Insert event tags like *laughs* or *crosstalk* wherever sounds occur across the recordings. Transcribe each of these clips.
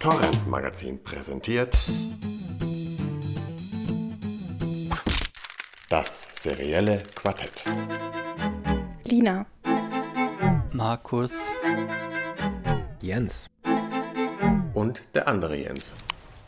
Torrent Magazin präsentiert das serielle Quartett. Lina. Markus. Jens. Und der andere Jens.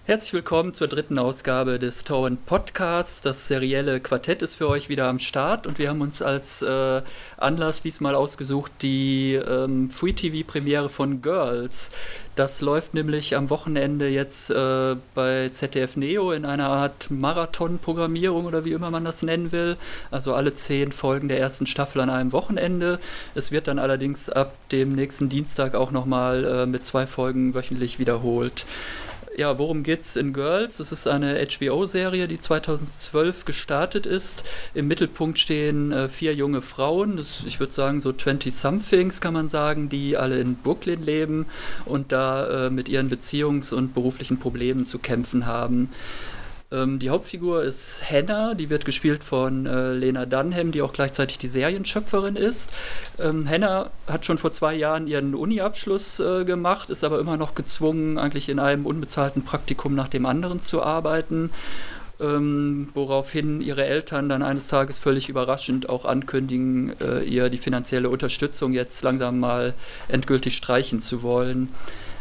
Herzlich willkommen zur dritten Ausgabe des Torrent Podcasts. Das serielle Quartett ist für euch wieder am Start und wir haben uns als äh, Anlass diesmal ausgesucht die ähm, Free TV Premiere von Girls. Das läuft nämlich am Wochenende jetzt äh, bei ZDF Neo in einer Art Marathon-Programmierung oder wie immer man das nennen will. Also alle zehn Folgen der ersten Staffel an einem Wochenende. Es wird dann allerdings ab dem nächsten Dienstag auch nochmal äh, mit zwei Folgen wöchentlich wiederholt ja, worum geht's in Girls? Es ist eine HBO-Serie, die 2012 gestartet ist. Im Mittelpunkt stehen äh, vier junge Frauen, das, ich würde sagen so 20-somethings kann man sagen, die alle in Brooklyn leben und da äh, mit ihren Beziehungs- und beruflichen Problemen zu kämpfen haben. Ähm, die Hauptfigur ist Hannah, die wird gespielt von äh, Lena Dunham, die auch gleichzeitig die Serienschöpferin ist. Ähm, Hannah hat schon vor zwei Jahren ihren Uni-Abschluss äh, gemacht, ist aber immer noch gezwungen, eigentlich in einem unbezahlten Praktikum nach dem anderen zu arbeiten. Ähm, woraufhin ihre Eltern dann eines Tages völlig überraschend auch ankündigen, äh, ihr die finanzielle Unterstützung jetzt langsam mal endgültig streichen zu wollen.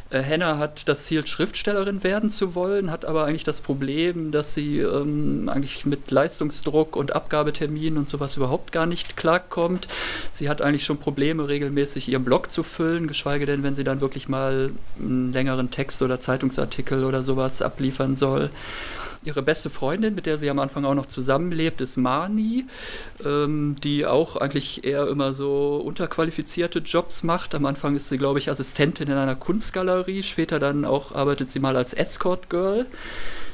Äh, Hannah hat das Ziel, Schriftstellerin werden zu wollen, hat aber eigentlich das Problem, dass sie ähm, eigentlich mit Leistungsdruck und Abgabeterminen und sowas überhaupt gar nicht klarkommt. Sie hat eigentlich schon Probleme, regelmäßig ihren Blog zu füllen, geschweige denn, wenn sie dann wirklich mal einen längeren Text oder Zeitungsartikel oder sowas abliefern soll. Ihre beste Freundin, mit der sie am Anfang auch noch zusammenlebt, ist Mani, ähm, die auch eigentlich eher immer so unterqualifizierte Jobs macht. Am Anfang ist sie, glaube ich, Assistentin in einer Kunstgalerie, später dann auch arbeitet sie mal als Escort Girl.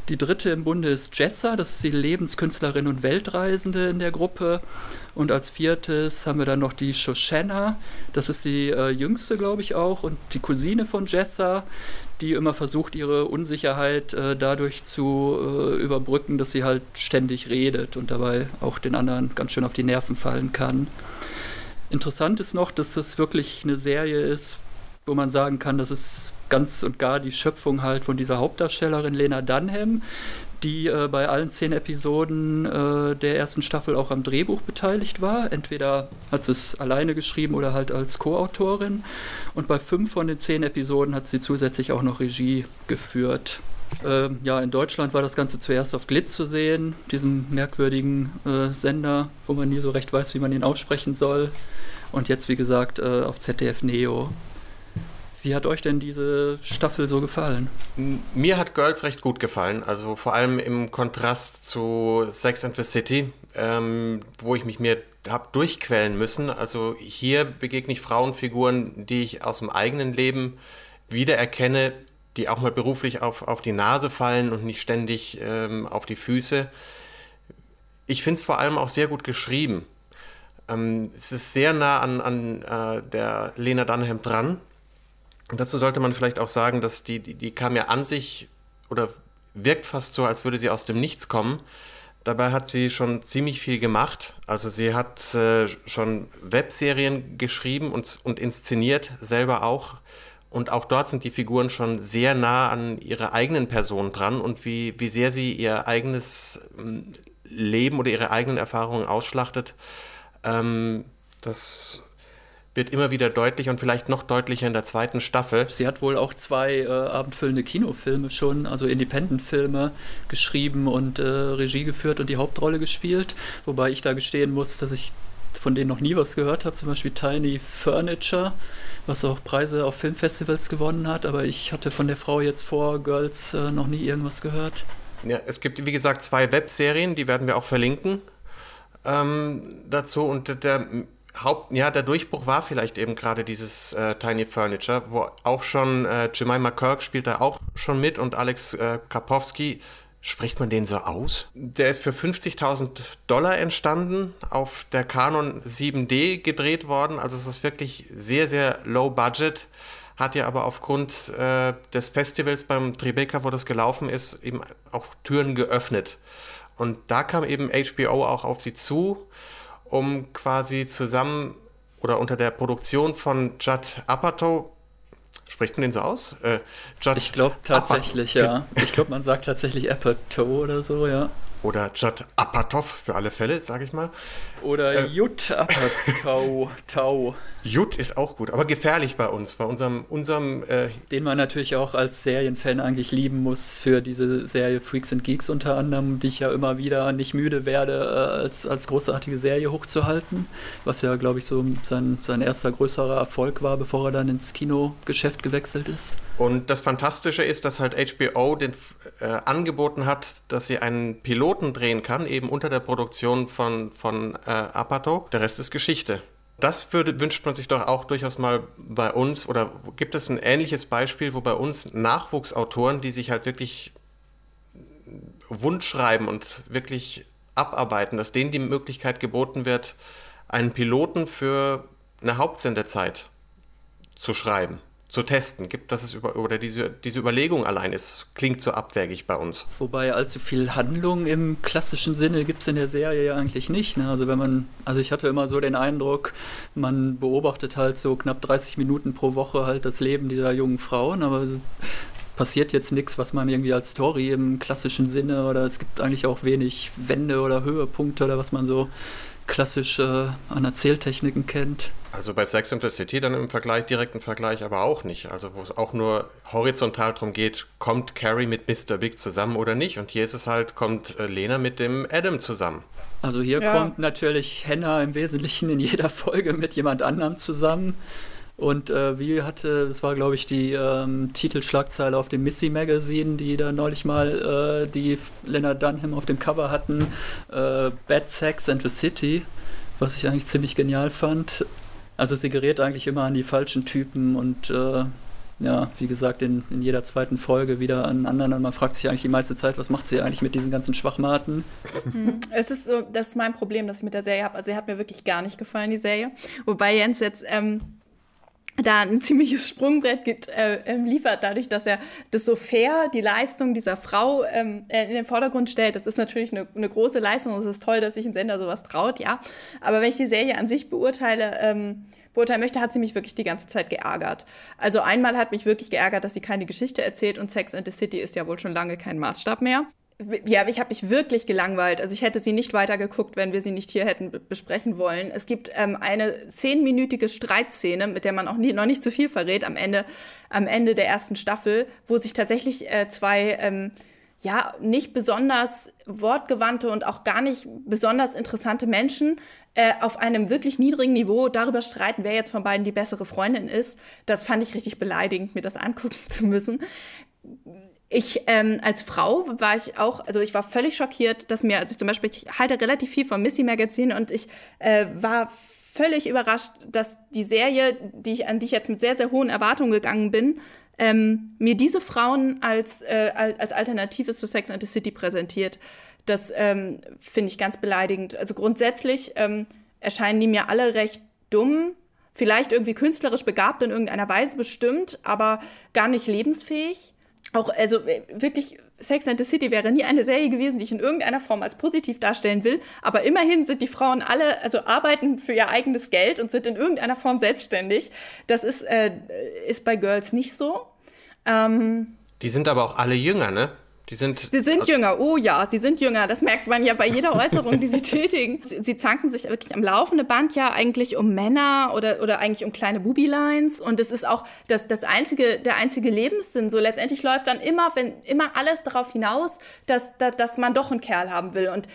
Die dritte im Bunde ist Jessa, das ist die Lebenskünstlerin und Weltreisende in der Gruppe. Und als viertes haben wir dann noch die Shoshana, das ist die äh, jüngste, glaube ich auch, und die Cousine von Jessa, die immer versucht, ihre Unsicherheit äh, dadurch zu äh, überbrücken, dass sie halt ständig redet und dabei auch den anderen ganz schön auf die Nerven fallen kann. Interessant ist noch, dass das wirklich eine Serie ist, wo man sagen kann, das ist ganz und gar die Schöpfung halt von dieser Hauptdarstellerin Lena Dunham, die äh, bei allen zehn Episoden äh, der ersten Staffel auch am Drehbuch beteiligt war. Entweder hat sie es alleine geschrieben oder halt als Co-Autorin. Und bei fünf von den zehn Episoden hat sie zusätzlich auch noch Regie geführt. Ähm, ja, in Deutschland war das Ganze zuerst auf Glitz zu sehen, diesem merkwürdigen äh, Sender, wo man nie so recht weiß, wie man ihn aussprechen soll. Und jetzt, wie gesagt, äh, auf ZDF Neo. Wie hat euch denn diese Staffel so gefallen? Mir hat Girls recht gut gefallen, also vor allem im Kontrast zu Sex and the City, ähm, wo ich mich mir habe durchquellen müssen. Also hier begegne ich Frauenfiguren, die ich aus dem eigenen Leben wiedererkenne, die auch mal beruflich auf, auf die Nase fallen und nicht ständig ähm, auf die Füße. Ich finde es vor allem auch sehr gut geschrieben. Ähm, es ist sehr nah an, an äh, der Lena Dunham dran und dazu sollte man vielleicht auch sagen, dass die, die, die kam ja an sich oder wirkt fast so, als würde sie aus dem Nichts kommen. Dabei hat sie schon ziemlich viel gemacht. Also sie hat äh, schon Webserien geschrieben und, und inszeniert, selber auch. Und auch dort sind die Figuren schon sehr nah an ihrer eigenen Person dran und wie, wie sehr sie ihr eigenes ähm, Leben oder ihre eigenen Erfahrungen ausschlachtet. Ähm, das wird immer wieder deutlich und vielleicht noch deutlicher in der zweiten Staffel. Sie hat wohl auch zwei äh, abendfüllende Kinofilme schon, also Independent-Filme geschrieben und äh, Regie geführt und die Hauptrolle gespielt. Wobei ich da gestehen muss, dass ich von denen noch nie was gehört habe, zum Beispiel Tiny Furniture, was auch Preise auf Filmfestivals gewonnen hat. Aber ich hatte von der Frau jetzt vor Girls äh, noch nie irgendwas gehört. Ja, es gibt, wie gesagt, zwei Webserien, die werden wir auch verlinken ähm, dazu. Und der Haupt, ja, der Durchbruch war vielleicht eben gerade dieses äh, Tiny Furniture, wo auch schon äh, Jemima Kirk spielt da auch schon mit und Alex äh, Karpowski, spricht man den so aus? Der ist für 50.000 Dollar entstanden, auf der Canon 7D gedreht worden, also es ist wirklich sehr, sehr low budget, hat ja aber aufgrund äh, des Festivals beim Tribeca, wo das gelaufen ist, eben auch Türen geöffnet. Und da kam eben HBO auch auf sie zu um quasi zusammen oder unter der Produktion von Judd Apatow Spricht man den so aus? Äh, ich glaube tatsächlich, Apatow. ja. Ich glaube, man sagt tatsächlich Apatow oder so, ja. Oder Judd Apatow für alle Fälle, sage ich mal. Oder äh, Jut Apatow. *laughs* Tau. Jut ist auch gut, aber gefährlich bei uns, bei unserem. unserem äh Den man natürlich auch als Serienfan eigentlich lieben muss für diese Serie Freaks and Geeks unter anderem, die ich ja immer wieder nicht müde werde, äh, als, als großartige Serie hochzuhalten. Was ja, glaube ich, so sein, sein erster größerer Erfolg war, bevor er dann ins Kinogeschäft gewechselt ist. Und das Fantastische ist, dass halt HBO den äh, angeboten hat, dass sie einen Piloten drehen kann, eben unter der Produktion von, von äh, Apatow. Der Rest ist Geschichte. Das würde, wünscht man sich doch auch durchaus mal bei uns oder gibt es ein ähnliches Beispiel, wo bei uns Nachwuchsautoren, die sich halt wirklich Wunsch schreiben und wirklich abarbeiten, dass denen die Möglichkeit geboten wird, einen Piloten für eine Hauptsendezeit zu schreiben zu testen. Gibt das es über oder diese, diese Überlegung allein ist, klingt so abwägig bei uns. Wobei allzu viel Handlung im klassischen Sinne gibt es in der Serie ja eigentlich nicht. Ne? Also wenn man, also ich hatte immer so den Eindruck, man beobachtet halt so knapp 30 Minuten pro Woche halt das Leben dieser jungen Frauen, aber passiert jetzt nichts, was man irgendwie als Story im klassischen Sinne oder es gibt eigentlich auch wenig Wände oder Höhepunkte oder was man so klassisch äh, an Erzähltechniken kennt. Also bei Sex and the City dann im Vergleich, direkten Vergleich aber auch nicht. Also wo es auch nur horizontal darum geht, kommt Carrie mit Mr. Big zusammen oder nicht. Und hier ist es halt, kommt äh, Lena mit dem Adam zusammen. Also hier ja. kommt natürlich Hannah im Wesentlichen in jeder Folge mit jemand anderem zusammen. Und äh, wie hatte, das war glaube ich die ähm, Titelschlagzeile auf dem Missy Magazine, die da neulich mal äh, die Leonard Dunham auf dem Cover hatten, äh, Bad Sex and the City, was ich eigentlich ziemlich genial fand. Also sie gerät eigentlich immer an die falschen Typen und äh, ja, wie gesagt, in, in jeder zweiten Folge wieder an anderen und man fragt sich eigentlich die meiste Zeit, was macht sie eigentlich mit diesen ganzen Schwachmaten? Hm. Es ist so, das ist mein Problem, das ich mit der Serie habe. Also sie hat mir wirklich gar nicht gefallen, die Serie. Wobei Jens jetzt ähm, da ein *laughs* ziemliches Sprungbrett gibt, äh, ähm, liefert, dadurch, dass er das so fair, die Leistung dieser Frau ähm, äh, in den Vordergrund stellt. Das ist natürlich eine, eine große Leistung. Es ist toll, dass sich ein Sender sowas traut, ja. Aber wenn ich die Serie an sich beurteile, ähm, beurteilen möchte, hat sie mich wirklich die ganze Zeit geärgert. Also einmal hat mich wirklich geärgert, dass sie keine Geschichte erzählt und Sex and the City ist ja wohl schon lange kein Maßstab mehr ja, ich habe mich wirklich gelangweilt. Also ich hätte sie nicht weitergeguckt, wenn wir sie nicht hier hätten besprechen wollen. Es gibt ähm, eine zehnminütige Streitszene, mit der man auch nie, noch nicht zu viel verrät, am Ende, am Ende der ersten Staffel, wo sich tatsächlich äh, zwei ähm, ja nicht besonders wortgewandte und auch gar nicht besonders interessante Menschen äh, auf einem wirklich niedrigen Niveau darüber streiten, wer jetzt von beiden die bessere Freundin ist. Das fand ich richtig beleidigend, mir das angucken *laughs* zu müssen ich ähm, als Frau war ich auch, also ich war völlig schockiert, dass mir, also ich zum Beispiel, ich halte relativ viel vom Missy Magazin und ich äh, war völlig überrascht, dass die Serie, die ich, an die ich jetzt mit sehr, sehr hohen Erwartungen gegangen bin, ähm, mir diese Frauen als, äh, als Alternative zu Sex and the City präsentiert. Das ähm, finde ich ganz beleidigend. Also grundsätzlich ähm, erscheinen die mir alle recht dumm, vielleicht irgendwie künstlerisch begabt in irgendeiner Weise bestimmt, aber gar nicht lebensfähig auch, also äh, wirklich, Sex and the City wäre nie eine Serie gewesen, die ich in irgendeiner Form als positiv darstellen will. Aber immerhin sind die Frauen alle, also arbeiten für ihr eigenes Geld und sind in irgendeiner Form selbstständig. Das ist, äh, ist bei Girls nicht so. Ähm, die sind aber auch alle jünger, ne? Die sind, sie sind also jünger, oh ja, sie sind jünger. Das merkt man ja bei jeder Äußerung, die sie *laughs* tätigen. Sie, sie, zanken sich wirklich am laufenden Band ja eigentlich um Männer oder, oder eigentlich um kleine Booby-Lines. Und es ist auch das, das einzige, der einzige Lebenssinn. So letztendlich läuft dann immer, wenn, immer alles darauf hinaus, dass, dass, dass man doch einen Kerl haben will. Und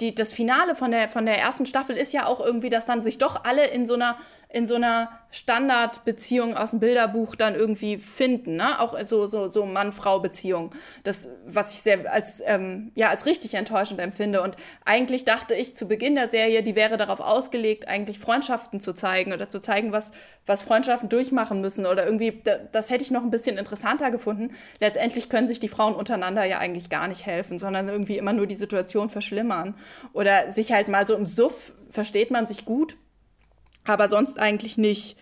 die, das Finale von der, von der ersten Staffel ist ja auch irgendwie, dass dann sich doch alle in so einer in so einer Standardbeziehung aus dem Bilderbuch dann irgendwie finden, ne? Auch so so so Mann-Frau-Beziehung. Das, was ich sehr als ähm, ja als richtig enttäuschend empfinde. Und eigentlich dachte ich zu Beginn der Serie, die wäre darauf ausgelegt, eigentlich Freundschaften zu zeigen oder zu zeigen, was was Freundschaften durchmachen müssen oder irgendwie. Das hätte ich noch ein bisschen interessanter gefunden. Letztendlich können sich die Frauen untereinander ja eigentlich gar nicht helfen, sondern irgendwie immer nur die Situation verschlimmern oder sich halt mal so im Suff versteht man sich gut aber sonst eigentlich nicht.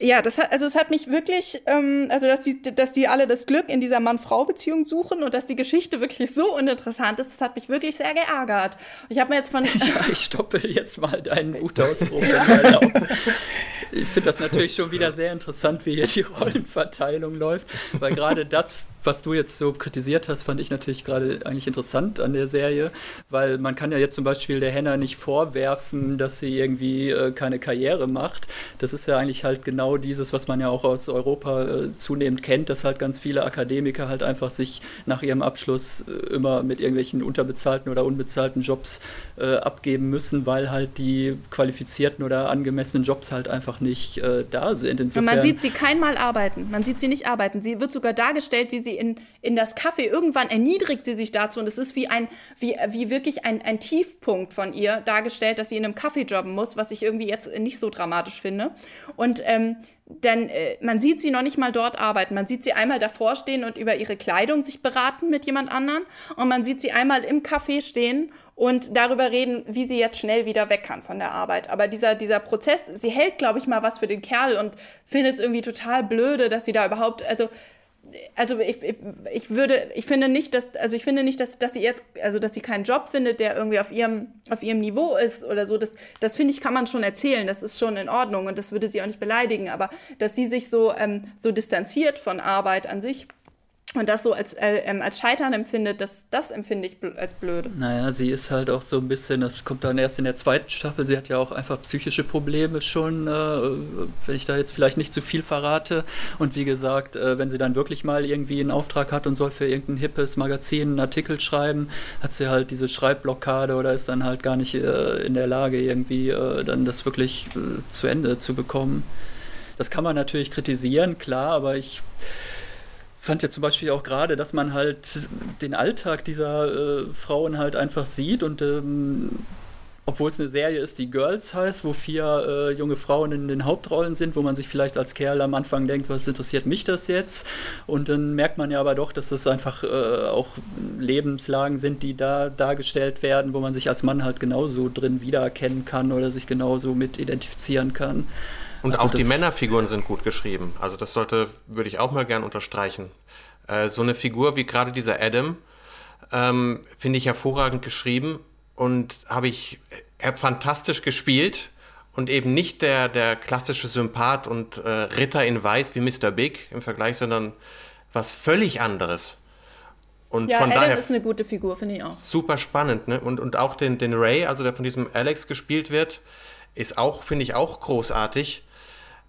Ja, das hat, also es hat mich wirklich, ähm, also dass die, dass die alle das Glück in dieser Mann-Frau-Beziehung suchen und dass die Geschichte wirklich so uninteressant ist, das hat mich wirklich sehr geärgert. Ich habe mir jetzt von. *laughs* Ja, ich stoppe jetzt mal deinen Wutausbruch. *laughs* ich finde das natürlich schon wieder sehr interessant, wie hier die Rollenverteilung läuft, weil gerade das was du jetzt so kritisiert hast, fand ich natürlich gerade eigentlich interessant an der Serie, weil man kann ja jetzt zum Beispiel der Henna nicht vorwerfen, dass sie irgendwie äh, keine Karriere macht. Das ist ja eigentlich halt genau dieses, was man ja auch aus Europa äh, zunehmend kennt, dass halt ganz viele Akademiker halt einfach sich nach ihrem Abschluss äh, immer mit irgendwelchen unterbezahlten oder unbezahlten Jobs äh, abgeben müssen, weil halt die qualifizierten oder angemessenen Jobs halt einfach nicht äh, da sind. Insofern, man sieht sie keinmal arbeiten. Man sieht sie nicht arbeiten. Sie wird sogar dargestellt, wie sie in, in das Kaffee. Irgendwann erniedrigt sie sich dazu und es ist wie ein, wie, wie wirklich ein, ein Tiefpunkt von ihr dargestellt, dass sie in einem Kaffee jobben muss, was ich irgendwie jetzt nicht so dramatisch finde. Und ähm, denn äh, man sieht sie noch nicht mal dort arbeiten. Man sieht sie einmal davor stehen und über ihre Kleidung sich beraten mit jemand anderen. Und man sieht sie einmal im Café stehen und darüber reden, wie sie jetzt schnell wieder weg kann von der Arbeit. Aber dieser, dieser Prozess, sie hält, glaube ich, mal was für den Kerl und findet es irgendwie total blöde, dass sie da überhaupt, also also ich, ich, würde, ich finde nicht, dass, also ich finde nicht, dass, dass sie jetzt, also dass sie keinen Job findet, der irgendwie auf ihrem, auf ihrem Niveau ist oder so. Das, das finde ich, kann man schon erzählen. Das ist schon in Ordnung und das würde sie auch nicht beleidigen. Aber dass sie sich so, ähm, so distanziert von Arbeit an sich, und das so als, äh, ähm, als Scheitern empfindet, das, das empfinde ich bl als blöd. Naja, sie ist halt auch so ein bisschen, das kommt dann erst in der zweiten Staffel, sie hat ja auch einfach psychische Probleme schon, äh, wenn ich da jetzt vielleicht nicht zu viel verrate. Und wie gesagt, äh, wenn sie dann wirklich mal irgendwie einen Auftrag hat und soll für irgendein hippes Magazin einen Artikel schreiben, hat sie halt diese Schreibblockade oder ist dann halt gar nicht äh, in der Lage, irgendwie äh, dann das wirklich äh, zu Ende zu bekommen. Das kann man natürlich kritisieren, klar, aber ich fand ja zum Beispiel auch gerade, dass man halt den Alltag dieser äh, Frauen halt einfach sieht und ähm, obwohl es eine Serie ist, die Girls heißt, wo vier äh, junge Frauen in den Hauptrollen sind, wo man sich vielleicht als Kerl am Anfang denkt, was interessiert mich das jetzt? Und dann merkt man ja aber doch, dass das einfach äh, auch Lebenslagen sind, die da dargestellt werden, wo man sich als Mann halt genauso drin wiedererkennen kann oder sich genauso mit identifizieren kann. Und also auch die Männerfiguren sind gut geschrieben. Also das sollte, würde ich auch mal gern unterstreichen. Äh, so eine Figur wie gerade dieser Adam ähm, finde ich hervorragend geschrieben und habe ich hat fantastisch gespielt und eben nicht der, der klassische Sympath und äh, Ritter in Weiß wie Mr. Big im Vergleich, sondern was völlig anderes. Und ja, von Adam daher ist eine gute Figur, finde ich auch. Super spannend, ne? Und, und auch den, den Ray, also der von diesem Alex gespielt wird, ist auch, finde ich, auch großartig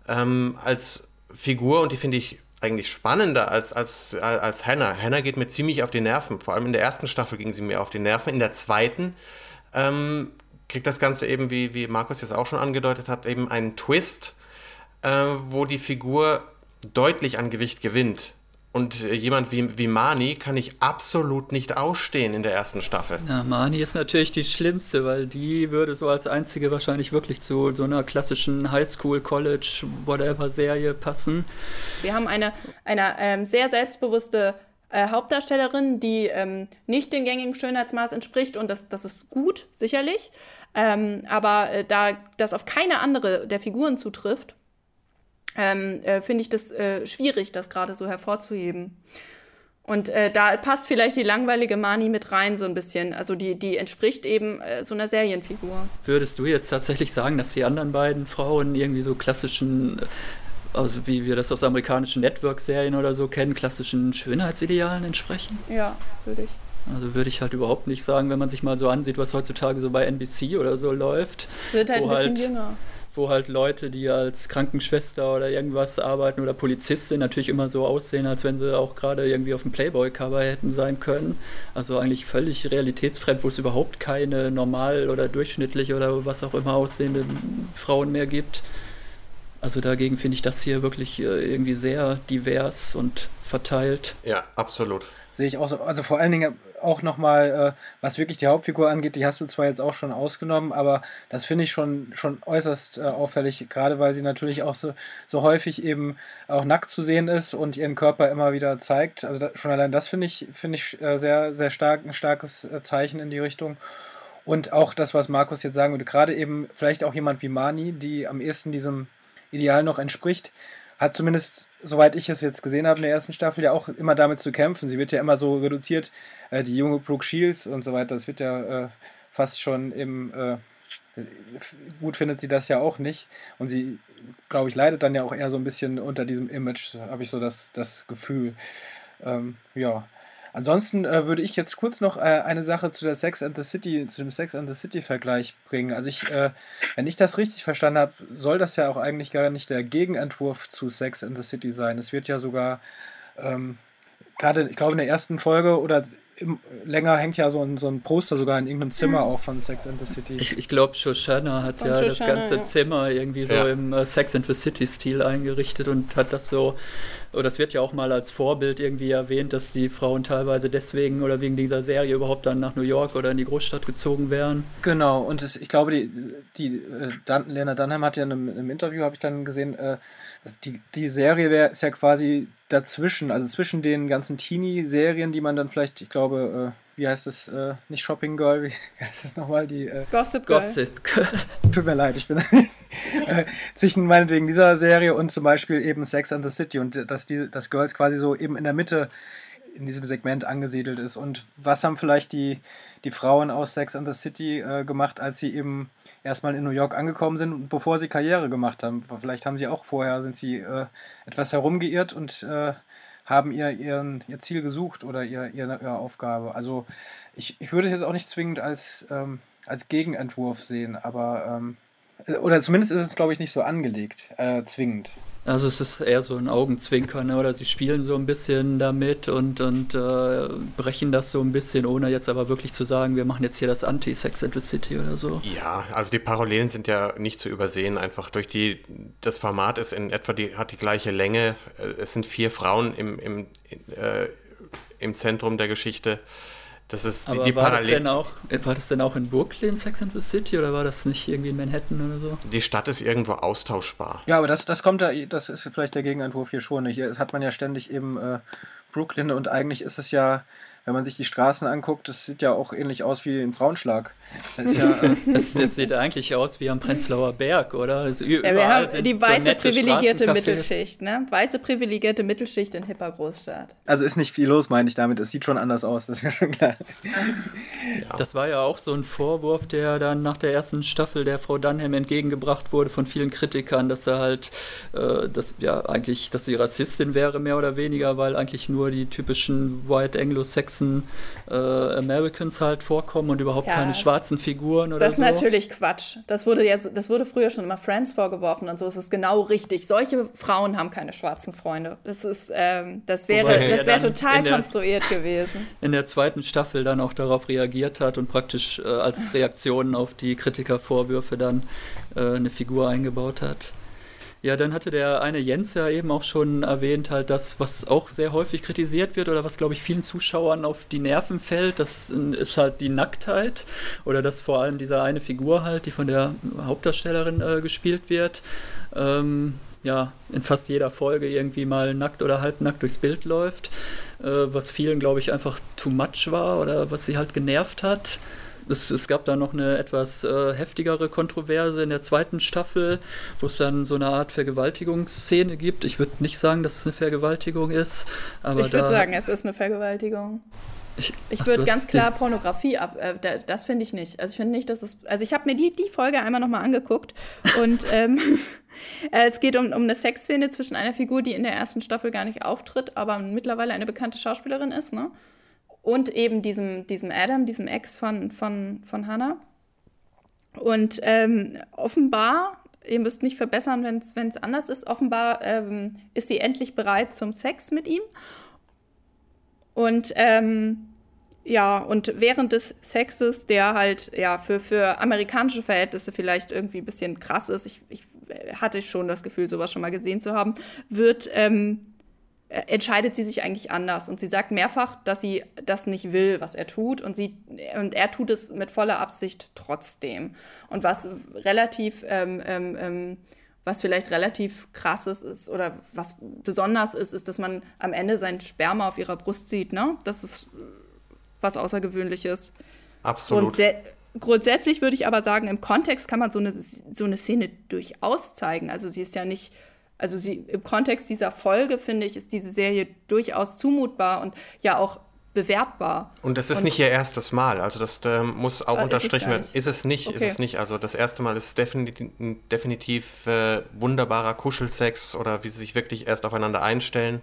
ähm, als Figur und die finde ich eigentlich spannender als, als, als Hannah. Hannah geht mir ziemlich auf die Nerven. Vor allem in der ersten Staffel ging sie mir auf die Nerven. In der zweiten ähm, kriegt das Ganze eben, wie, wie Markus jetzt auch schon angedeutet hat, eben einen Twist, äh, wo die Figur deutlich an Gewicht gewinnt. Und äh, jemand wie, wie Mani kann ich absolut nicht ausstehen in der ersten Staffel. Ja, Mani ist natürlich die schlimmste, weil die würde so als einzige wahrscheinlich wirklich zu so einer klassischen Highschool, College, whatever Serie passen. Wir haben eine, eine ähm, sehr selbstbewusste äh, Hauptdarstellerin, die ähm, nicht dem gängigen Schönheitsmaß entspricht und das, das ist gut, sicherlich. Ähm, aber äh, da das auf keine andere der Figuren zutrifft, ähm, äh, finde ich das äh, schwierig, das gerade so hervorzuheben. Und äh, da passt vielleicht die langweilige Mani mit rein so ein bisschen. Also die, die entspricht eben äh, so einer Serienfigur. Würdest du jetzt tatsächlich sagen, dass die anderen beiden Frauen irgendwie so klassischen, äh, also wie wir das aus amerikanischen Network-Serien oder so kennen, klassischen Schönheitsidealen entsprechen? Ja, würde ich. Also würde ich halt überhaupt nicht sagen, wenn man sich mal so ansieht, was heutzutage so bei NBC oder so läuft. Wird halt ein bisschen halt jünger wo halt Leute, die als Krankenschwester oder irgendwas arbeiten oder Polizistin natürlich immer so aussehen, als wenn sie auch gerade irgendwie auf dem Playboy-Cover hätten sein können. Also eigentlich völlig realitätsfremd, wo es überhaupt keine normal oder durchschnittlich oder was auch immer aussehende Frauen mehr gibt. Also dagegen finde ich das hier wirklich äh, irgendwie sehr divers und verteilt. Ja, absolut. Sehe ich auch so. Also vor allen Dingen auch nochmal, äh, was wirklich die Hauptfigur angeht, die hast du zwar jetzt auch schon ausgenommen, aber das finde ich schon, schon äußerst äh, auffällig, gerade weil sie natürlich auch so, so häufig eben auch nackt zu sehen ist und ihren Körper immer wieder zeigt. Also da, schon allein das finde ich, finde ich äh, sehr, sehr stark, ein starkes äh, Zeichen in die Richtung. Und auch das, was Markus jetzt sagen würde, gerade eben vielleicht auch jemand wie Mani, die am ehesten diesem Ideal noch entspricht, hat zumindest, soweit ich es jetzt gesehen habe in der ersten Staffel, ja auch immer damit zu kämpfen. Sie wird ja immer so reduziert, äh, die junge Brooke Shields und so weiter, das wird ja äh, fast schon im, äh, gut findet sie das ja auch nicht. Und sie, glaube ich, leidet dann ja auch eher so ein bisschen unter diesem Image, habe ich so das, das Gefühl. Ähm, ja. Ansonsten äh, würde ich jetzt kurz noch äh, eine Sache zu der Sex and the City, zu dem Sex and the City Vergleich bringen. Also ich, äh, wenn ich das richtig verstanden habe, soll das ja auch eigentlich gar nicht der Gegenentwurf zu Sex and the City sein. Es wird ja sogar ähm, gerade, ich glaube, in der ersten Folge oder im, länger hängt ja so ein, so ein Poster sogar in irgendeinem Zimmer auch von Sex and the City. Ich, ich glaube, Shoshana hat von ja Shoshana, das ganze ja. Zimmer irgendwie so ja. im äh, Sex and the City-Stil eingerichtet und hat das so, oder das wird ja auch mal als Vorbild irgendwie erwähnt, dass die Frauen teilweise deswegen oder wegen dieser Serie überhaupt dann nach New York oder in die Großstadt gezogen wären. Genau, und es, ich glaube, die, die äh, Dan, Lena Dunham hat ja in einem, in einem Interview, habe ich dann gesehen, äh, die, die Serie wär, ist ja quasi dazwischen, also zwischen den ganzen Teenie-Serien, die man dann vielleicht, ich glaube, äh, wie heißt das, äh, nicht Shopping Girl, wie *laughs* heißt das nochmal? Die, äh, Gossip Girl. Gossip Girl. *laughs* Tut mir leid, ich bin *laughs* äh, zwischen meinetwegen dieser Serie und zum Beispiel eben Sex and the City und dass die, dass Girls quasi so eben in der Mitte in diesem Segment angesiedelt ist. Und was haben vielleicht die, die Frauen aus Sex and the City äh, gemacht, als sie eben erstmal in New York angekommen sind, bevor sie Karriere gemacht haben? Vielleicht haben sie auch vorher, sind sie äh, etwas herumgeirrt und äh, haben ihr, ihren, ihr Ziel gesucht oder ihr, ihre, ihre Aufgabe. Also ich, ich würde es jetzt auch nicht zwingend als, ähm, als Gegenentwurf sehen, aber ähm, oder zumindest ist es, glaube ich, nicht so angelegt, äh, zwingend. Also es ist eher so ein Augenzwinkern, ne? oder sie spielen so ein bisschen damit und, und äh, brechen das so ein bisschen, ohne jetzt aber wirklich zu sagen, wir machen jetzt hier das Anti-Sex and the City oder so. Ja, also die Parallelen sind ja nicht zu übersehen, einfach durch die, das Format ist in etwa, die, hat die gleiche Länge, es sind vier Frauen im, im, äh, im Zentrum der Geschichte das ist Aber die, die war, das denn auch, war das denn auch in Brooklyn, Sex and the City, oder war das nicht irgendwie in Manhattan oder so? Die Stadt ist irgendwo austauschbar. Ja, aber das, das kommt da, das ist vielleicht der Gegenentwurf hier schon. Hier hat man ja ständig eben äh, Brooklyn und eigentlich ist es ja wenn man sich die Straßen anguckt, das sieht ja auch ähnlich aus wie in Braunschlag. Das, ja, *laughs* äh, das, das sieht eigentlich aus wie am Prenzlauer Berg, oder? ja, wir haben die weiße so privilegierte Mittelschicht, ne? Weiße privilegierte Mittelschicht in hipper Großstadt. Also ist nicht viel los, meine ich damit. Es sieht schon anders aus, das ist mir schon klar. Ja. *laughs* Das war ja auch so ein Vorwurf, der dann nach der ersten Staffel der Frau Dunham entgegengebracht wurde von vielen Kritikern, dass da halt, äh, dass ja eigentlich, dass sie Rassistin wäre, mehr oder weniger, weil eigentlich nur die typischen White Anglo-Sex weißen äh, Americans halt vorkommen und überhaupt ja, keine schwarzen Figuren oder so. Das ist natürlich Quatsch. Das wurde ja, das wurde früher schon immer Friends vorgeworfen und so ist es genau richtig. Solche Frauen haben keine schwarzen Freunde. Das ist, ähm, das wäre, Wobei, das wäre total der, konstruiert gewesen. *laughs* In der zweiten Staffel dann auch darauf reagiert hat und praktisch äh, als Reaktion auf die Kritikervorwürfe dann äh, eine Figur eingebaut hat. Ja, dann hatte der eine Jens ja eben auch schon erwähnt, halt das, was auch sehr häufig kritisiert wird oder was, glaube ich, vielen Zuschauern auf die Nerven fällt, das ist halt die Nacktheit oder dass vor allem diese eine Figur halt, die von der Hauptdarstellerin äh, gespielt wird, ähm, ja, in fast jeder Folge irgendwie mal nackt oder halbnackt durchs Bild läuft, äh, was vielen, glaube ich, einfach too much war oder was sie halt genervt hat. Es, es gab da noch eine etwas äh, heftigere Kontroverse in der zweiten Staffel, wo es dann so eine Art Vergewaltigungsszene gibt. Ich würde nicht sagen, dass es eine Vergewaltigung ist, aber ich würde sagen, es ist eine Vergewaltigung. Ich, ich würde ganz klar Pornografie ab. Äh, das finde ich nicht. Also ich finde nicht, dass es. Also ich habe mir die, die Folge einmal nochmal angeguckt und *laughs* ähm, *laughs* äh, es geht um, um eine Sexszene zwischen einer Figur, die in der ersten Staffel gar nicht auftritt, aber mittlerweile eine bekannte Schauspielerin ist, ne? Und eben diesem, diesem Adam, diesem Ex von, von, von Hannah. Und ähm, offenbar, ihr müsst mich verbessern, wenn es anders ist, offenbar ähm, ist sie endlich bereit zum Sex mit ihm. Und ähm, ja, und während des Sexes, der halt ja für, für amerikanische Verhältnisse vielleicht irgendwie ein bisschen krass ist, ich, ich hatte schon das Gefühl, sowas schon mal gesehen zu haben, wird ähm, äh, entscheidet sie sich eigentlich anders. Und sie sagt mehrfach, dass sie das nicht will, was er tut. Und, sie, und er tut es mit voller Absicht trotzdem. Und was relativ, ähm, ähm, ähm, was vielleicht relativ krasses ist oder was besonders ist, ist, dass man am Ende sein Sperma auf ihrer Brust sieht. Ne? Das ist was Außergewöhnliches. Absolut. grundsätzlich würde ich aber sagen, im Kontext kann man so eine, so eine Szene durchaus zeigen. Also sie ist ja nicht also sie, im Kontext dieser Folge, finde ich, ist diese Serie durchaus zumutbar und ja auch bewertbar. Und das ist nicht ihr erstes Mal, also das äh, muss auch ist es unterstrichen werden. Ist es nicht, ist Okay. es nicht. Also das erste Mal ist definitiv, definitiv äh, wunderbarer Kuschelsex oder wie sie sich wirklich erst aufeinander einstellen.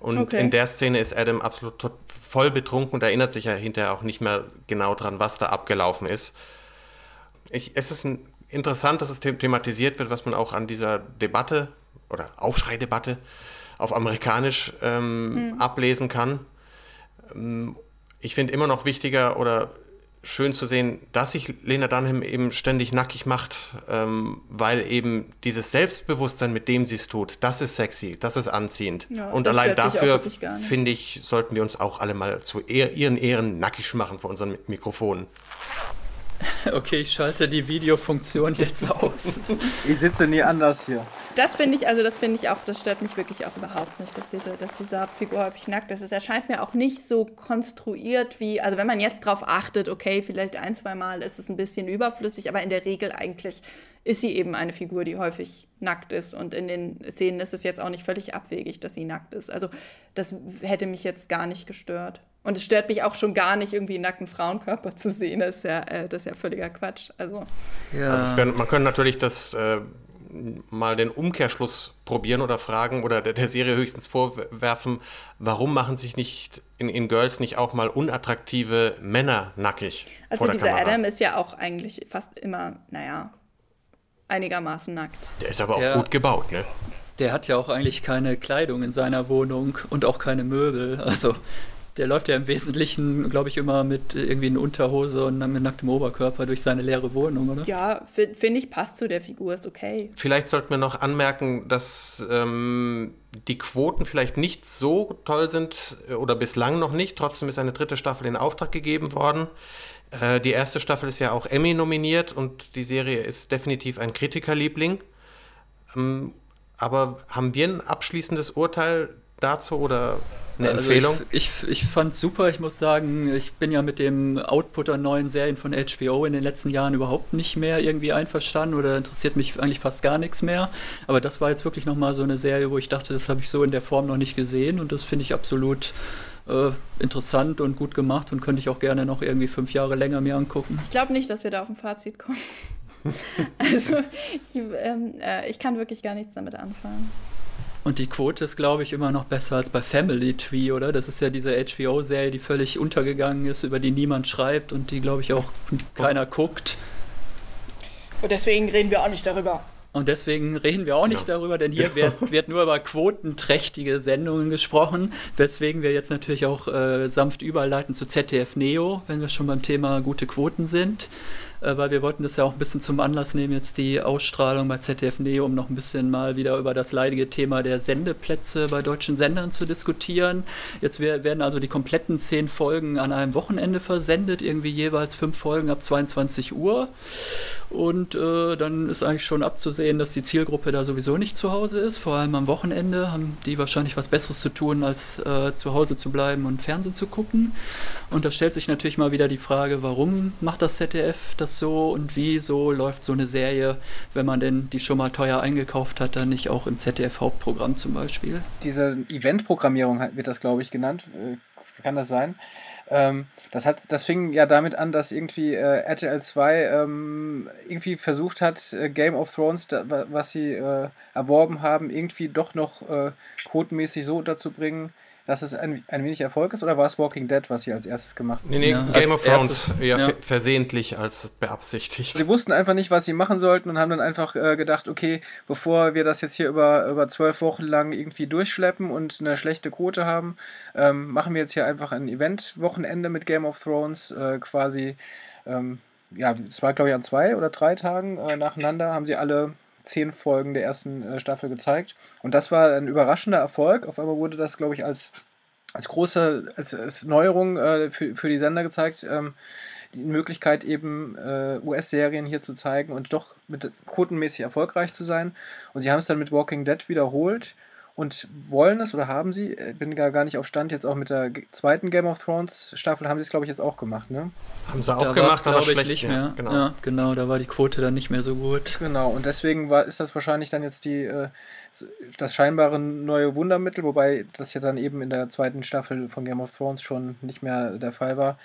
Und Okay. in der Szene ist Adam absolut tot, voll betrunken und erinnert sich ja hinterher auch nicht mehr genau dran, was da abgelaufen ist. Ich, es ist ein, interessant, dass es the thematisiert wird, was man auch an dieser Debatte oder Aufschreidebatte auf amerikanisch ähm, ablesen kann. Ähm, ich finde immer noch wichtiger oder schön zu sehen, dass sich Lena Dunham eben ständig nackig macht, ähm, weil eben dieses Selbstbewusstsein, mit dem sie es tut, das ist sexy, das ist anziehend. Ja, Und allein dafür, finde ich, sollten wir uns auch alle mal zu ehr ihren Ehren nackig machen vor unseren Mikrofonen. *laughs* Okay, ich schalte die Videofunktion jetzt aus. *laughs* Ich sitze nie anders hier. Das finde ich, also das finde ich auch, das stört mich wirklich auch überhaupt nicht, dass diese, dass diese Hauptfigur häufig nackt ist. Es erscheint mir auch nicht so konstruiert wie, also wenn man jetzt drauf achtet, okay, vielleicht ein, zwei Mal ist es ein bisschen überflüssig, aber in der Regel eigentlich ist sie eben eine Figur, die häufig nackt ist. Und in den Szenen ist es jetzt auch nicht völlig abwegig, dass sie nackt ist. Also das hätte mich jetzt gar nicht gestört. Und es stört mich auch schon gar nicht, irgendwie einen nackten Frauenkörper zu sehen. Das ist ja, äh, das ist ja völliger Quatsch. Also Ja. Also es können, man könnte natürlich das äh, mal den Umkehrschluss probieren oder fragen oder der, der Serie höchstens vorwerfen, warum machen sich nicht in, in Girls nicht auch mal unattraktive Männer nackig Also vor der dieser Kamera? Adam ist ja auch eigentlich fast immer, naja, einigermaßen nackt. Der ist aber auch Ja. gut gebaut, ne? Der hat ja auch eigentlich keine Kleidung in seiner Wohnung und auch keine Möbel. Also der läuft ja im Wesentlichen, glaube ich, immer mit irgendwie einer Unterhose und dann mit nacktem Oberkörper durch seine leere Wohnung, oder? Ja, fi- finde ich, passt zu der Figur, ist okay. Vielleicht sollten wir noch anmerken, dass ähm, die Quoten vielleicht nicht so toll sind äh, oder bislang noch nicht. Trotzdem ist eine dritte Staffel in Auftrag gegeben worden. Äh, die erste Staffel ist ja auch Emmy nominiert und die Serie ist definitiv ein Kritikerliebling. Ähm, aber haben wir ein abschließendes Urteil dazu oder eine Also Empfehlung? Ich, ich, ich fand super, ich muss sagen, ich bin ja mit dem Output an neuen Serien von HBO in den letzten Jahren überhaupt nicht mehr irgendwie einverstanden oder interessiert mich eigentlich fast gar nichts mehr. Aber das war jetzt wirklich nochmal so eine Serie, wo ich dachte, das habe ich so in der Form noch nicht gesehen und das finde ich absolut äh, interessant und gut gemacht und könnte ich auch gerne noch irgendwie fünf Jahre länger mir angucken. Ich glaube nicht, dass wir da auf ein Fazit kommen. *laughs* also, ich, ähm, äh, ich kann wirklich gar nichts damit anfangen. Und die Quote ist, glaube ich, immer noch besser als bei Family Tree, oder? Das ist ja diese HBO-Serie, die völlig untergegangen ist, über die niemand schreibt und die, glaube ich, auch keiner guckt. Und deswegen reden wir auch nicht darüber. Und deswegen reden wir auch nicht Ja. darüber, denn hier wird, *laughs* wird nur über quotenträchtige Sendungen gesprochen, weswegen wir jetzt natürlich auch äh, sanft überleiten zu ZDF Neo, wenn wir schon beim Thema gute Quoten sind. Äh, weil wir wollten das ja auch ein bisschen zum Anlass nehmen, jetzt die Ausstrahlung bei ZDF Neo, um noch ein bisschen mal wieder über das leidige Thema der Sendeplätze bei deutschen Sendern zu diskutieren. Jetzt wer- werden also die kompletten zehn Folgen an einem Wochenende versendet, irgendwie jeweils fünf Folgen ab 22 Uhr. Und äh, dann ist eigentlich schon abzusehen, dass die Zielgruppe da sowieso nicht zu Hause ist. Vor allem am Wochenende haben die wahrscheinlich was Besseres zu tun, als äh, zu Hause zu bleiben und Fernsehen zu gucken. Und da stellt sich natürlich mal wieder die Frage, warum macht das ZDF das so und wieso läuft so eine Serie, wenn man denn die schon mal teuer eingekauft hat, dann nicht auch im ZDF-Hauptprogramm zum Beispiel? Diese Eventprogrammierung wird das, glaube ich, genannt. Äh, Kann das sein? Ähm, das, hat, das fing ja damit an, dass irgendwie äh, RTL 2 ähm, irgendwie versucht hat, äh, Game of Thrones, da, wa- was sie äh, erworben haben, irgendwie doch noch äh, quotenmäßig so unterzubringen, dass es ein, ein wenig Erfolg ist. Oder war es Walking Dead, was sie als erstes gemacht haben? Nee, nee, Ja, Game als of Thrones, erstes- ja, ja. ver- versehentlich als beabsichtigt. Sie wussten einfach nicht, was sie machen sollten und haben dann einfach äh, gedacht, okay, bevor wir das jetzt hier über, über zwölf Wochen lang irgendwie durchschleppen und eine schlechte Quote haben, ähm, machen wir jetzt hier einfach ein Event-Wochenende mit Game of Thrones äh, quasi. Ähm, ja, es war glaube ich an zwei oder drei Tagen äh, nacheinander, haben sie alle zehn Folgen der ersten äh, Staffel gezeigt. Und das war ein überraschender Erfolg. Auf einmal wurde das, glaube ich, als, als große als, als Neuerung äh, für, für die Sender gezeigt. Ähm, die Möglichkeit eben äh, US-Serien hier zu zeigen und doch mit quotenmäßig erfolgreich zu sein. Und sie haben es dann mit Walking Dead wiederholt und wollen es oder haben sie, äh, bin gar, gar nicht auf Stand, jetzt auch mit der zweiten Game of Thrones Staffel haben sie es, glaube ich, jetzt auch gemacht, ne? Haben sie auch da gemacht, aber schlecht. nicht mehr. Ja, genau. Ja, genau, da war die Quote dann nicht mehr so gut. Genau, und deswegen war, ist das wahrscheinlich dann jetzt die, äh, das scheinbare neue Wundermittel, wobei das ja dann eben in der zweiten Staffel von Game of Thrones schon nicht mehr der Fall war.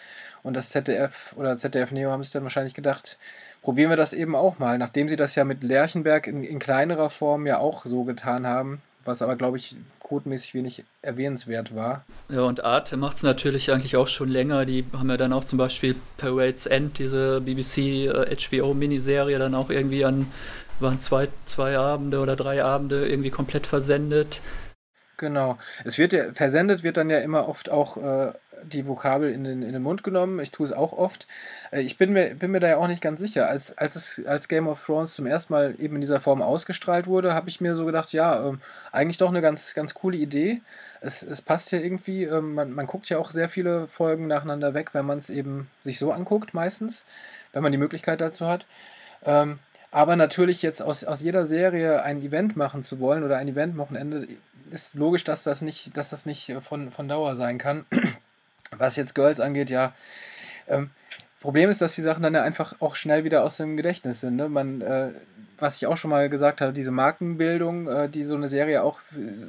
Und das ZDF oder ZDF Neo haben sich dann wahrscheinlich gedacht, probieren wir das eben auch mal, nachdem sie das ja mit Lerchenberg in, in kleinerer Form ja auch so getan haben, was aber, glaube ich, codemäßig wenig erwähnenswert war. Ja, und Arte macht es natürlich eigentlich auch schon länger. Die haben ja dann auch zum Beispiel Parade's End, diese BBC äh, HBO-Miniserie, dann auch irgendwie an, waren zwei, zwei Abende oder drei Abende irgendwie komplett versendet. Genau. Es wird ja, versendet wird dann ja immer oft auch äh, die Vokabel in den, in den Mund genommen. Ich tue es auch oft. Äh, ich bin mir, bin mir da ja auch nicht ganz sicher. Als, als es als Game of Thrones zum ersten Mal eben in dieser Form ausgestrahlt wurde, habe ich mir so gedacht, ja, ähm, eigentlich doch eine ganz, ganz coole Idee. Es, es passt ja irgendwie, ähm, man, man guckt ja auch sehr viele Folgen nacheinander weg, wenn man es eben sich so anguckt, meistens, wenn man die Möglichkeit dazu hat. Ähm, aber natürlich jetzt aus, aus jeder Serie ein Event machen zu wollen oder ein Event-Wochenende, ist logisch, dass das nicht, dass das nicht von, von Dauer sein kann. Was jetzt Girls angeht, ja. Ähm, Problem ist, dass die Sachen dann ja einfach auch schnell wieder aus dem Gedächtnis sind. Ne? Man, äh, was ich auch schon mal gesagt habe, diese Markenbildung, äh, die so eine Serie auch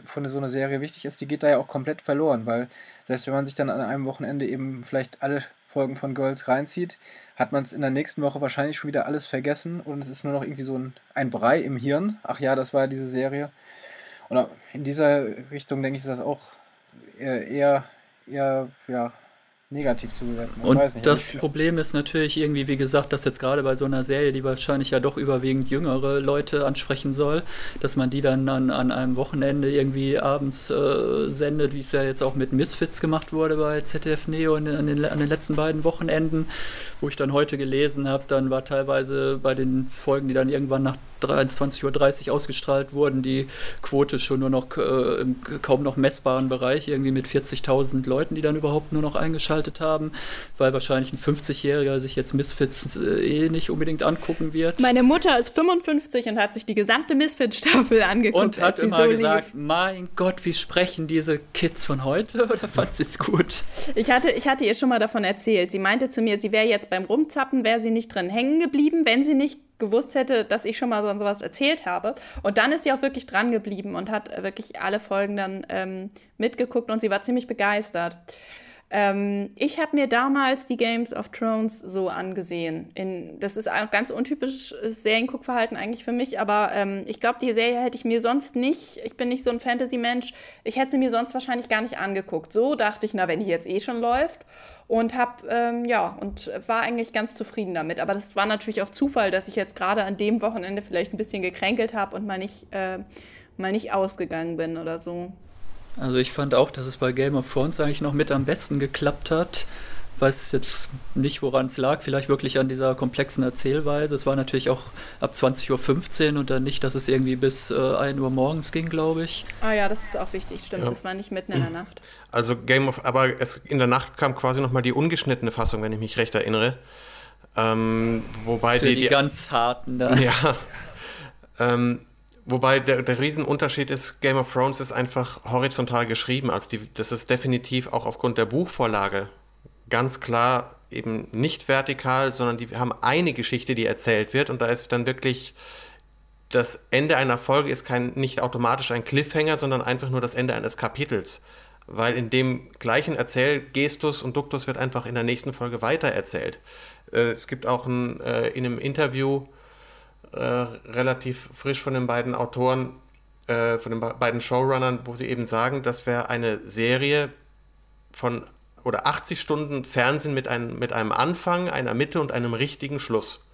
von so einer Serie wichtig ist, die geht da ja auch komplett verloren, weil selbst wenn man sich dann an einem Wochenende eben vielleicht alle Folgen von Girls reinzieht, hat man es in der nächsten Woche wahrscheinlich schon wieder alles vergessen und es ist nur noch irgendwie so ein, ein Brei im Hirn. Ach ja, das war ja diese Serie. Und in dieser Richtung denke ich, ist das auch eher, eher ja, negativ zu bewerten. und nicht, das Problem ist natürlich irgendwie, wie gesagt, dass jetzt gerade bei so einer Serie, die wahrscheinlich ja doch überwiegend jüngere Leute ansprechen soll, dass man die dann an, an einem Wochenende irgendwie abends äh, sendet, wie es ja jetzt auch mit Misfits gemacht wurde bei ZDF Neo in, an, den, an den letzten beiden Wochenenden, wo ich dann heute gelesen habe, dann war teilweise bei den Folgen, die dann irgendwann nach 23.30 Uhr ausgestrahlt wurden, die Quote schon nur noch äh, im kaum noch messbaren Bereich, irgendwie mit 40.000 Leuten, die dann überhaupt nur noch eingeschaltet haben, weil wahrscheinlich ein 50-Jähriger sich jetzt Misfits äh, eh nicht unbedingt angucken wird. Meine Mutter ist 55 und hat sich die gesamte Misfits-Staffel angeguckt. Und hat immer so gesagt, mein Gott, wie sprechen diese Kids von heute? *laughs* Oder fand sie es gut? Ich hatte, ich hatte ihr schon mal davon erzählt. Sie meinte zu mir, sie wäre jetzt beim Rumzappen, wäre sie nicht drin hängen geblieben, wenn sie nicht gewusst hätte, dass ich schon mal so sowas erzählt habe. Und dann ist sie auch wirklich dran geblieben und hat wirklich alle Folgen dann ähm, mitgeguckt und sie war ziemlich begeistert. Ähm, ich habe mir damals die Games of Thrones so angesehen. In, das ist ein ganz untypisches Serienguckverhalten eigentlich für mich, aber ähm, ich glaube, die Serie hätte ich mir sonst nicht, ich bin nicht so ein Fantasy-Mensch, ich hätte sie mir sonst wahrscheinlich gar nicht angeguckt. So dachte ich, na, wenn die jetzt eh schon läuft und habe ähm, ja und war eigentlich ganz zufrieden damit. Aber das war natürlich auch Zufall, dass ich jetzt gerade an dem Wochenende vielleicht ein bisschen gekränkelt habe und mal nicht äh, mal nicht ausgegangen bin oder so. Also ich fand auch, dass es bei Game of Thrones eigentlich noch mit am besten geklappt hat. Weiß jetzt nicht, woran es lag. Vielleicht wirklich an dieser komplexen Erzählweise. Es war natürlich auch ab 20.15 Uhr und dann nicht, dass es irgendwie bis äh, 1 Uhr morgens ging, glaube ich. Ah ja, das ist auch wichtig. Stimmt, ja. das war nicht mitten in der Nacht. Also Game of, aber es, in der Nacht kam quasi nochmal die ungeschnittene Fassung, wenn ich mich recht erinnere. Ähm, wobei Für die, die, die ganz harten da. Ja. *laughs* Ähm, Wobei der, der Riesenunterschied ist, Game of Thrones ist einfach horizontal geschrieben. Also die, das ist definitiv auch aufgrund der Buchvorlage ganz klar eben nicht vertikal, sondern die haben eine Geschichte, die erzählt wird und da ist dann wirklich das Ende einer Folge ist kein nicht automatisch ein Cliffhanger, sondern einfach nur das Ende eines Kapitels, weil in dem gleichen Erzählgestus und Duktus wird einfach in der nächsten Folge weitererzählt. Äh, es gibt auch ein, äh, in einem Interview äh, relativ frisch von den beiden Autoren, äh, von den beiden Showrunnern, wo sie eben sagen, das wäre eine Serie von oder 80 Stunden Fernsehen mit, ein, mit einem Anfang, einer Mitte und einem richtigen Schluss.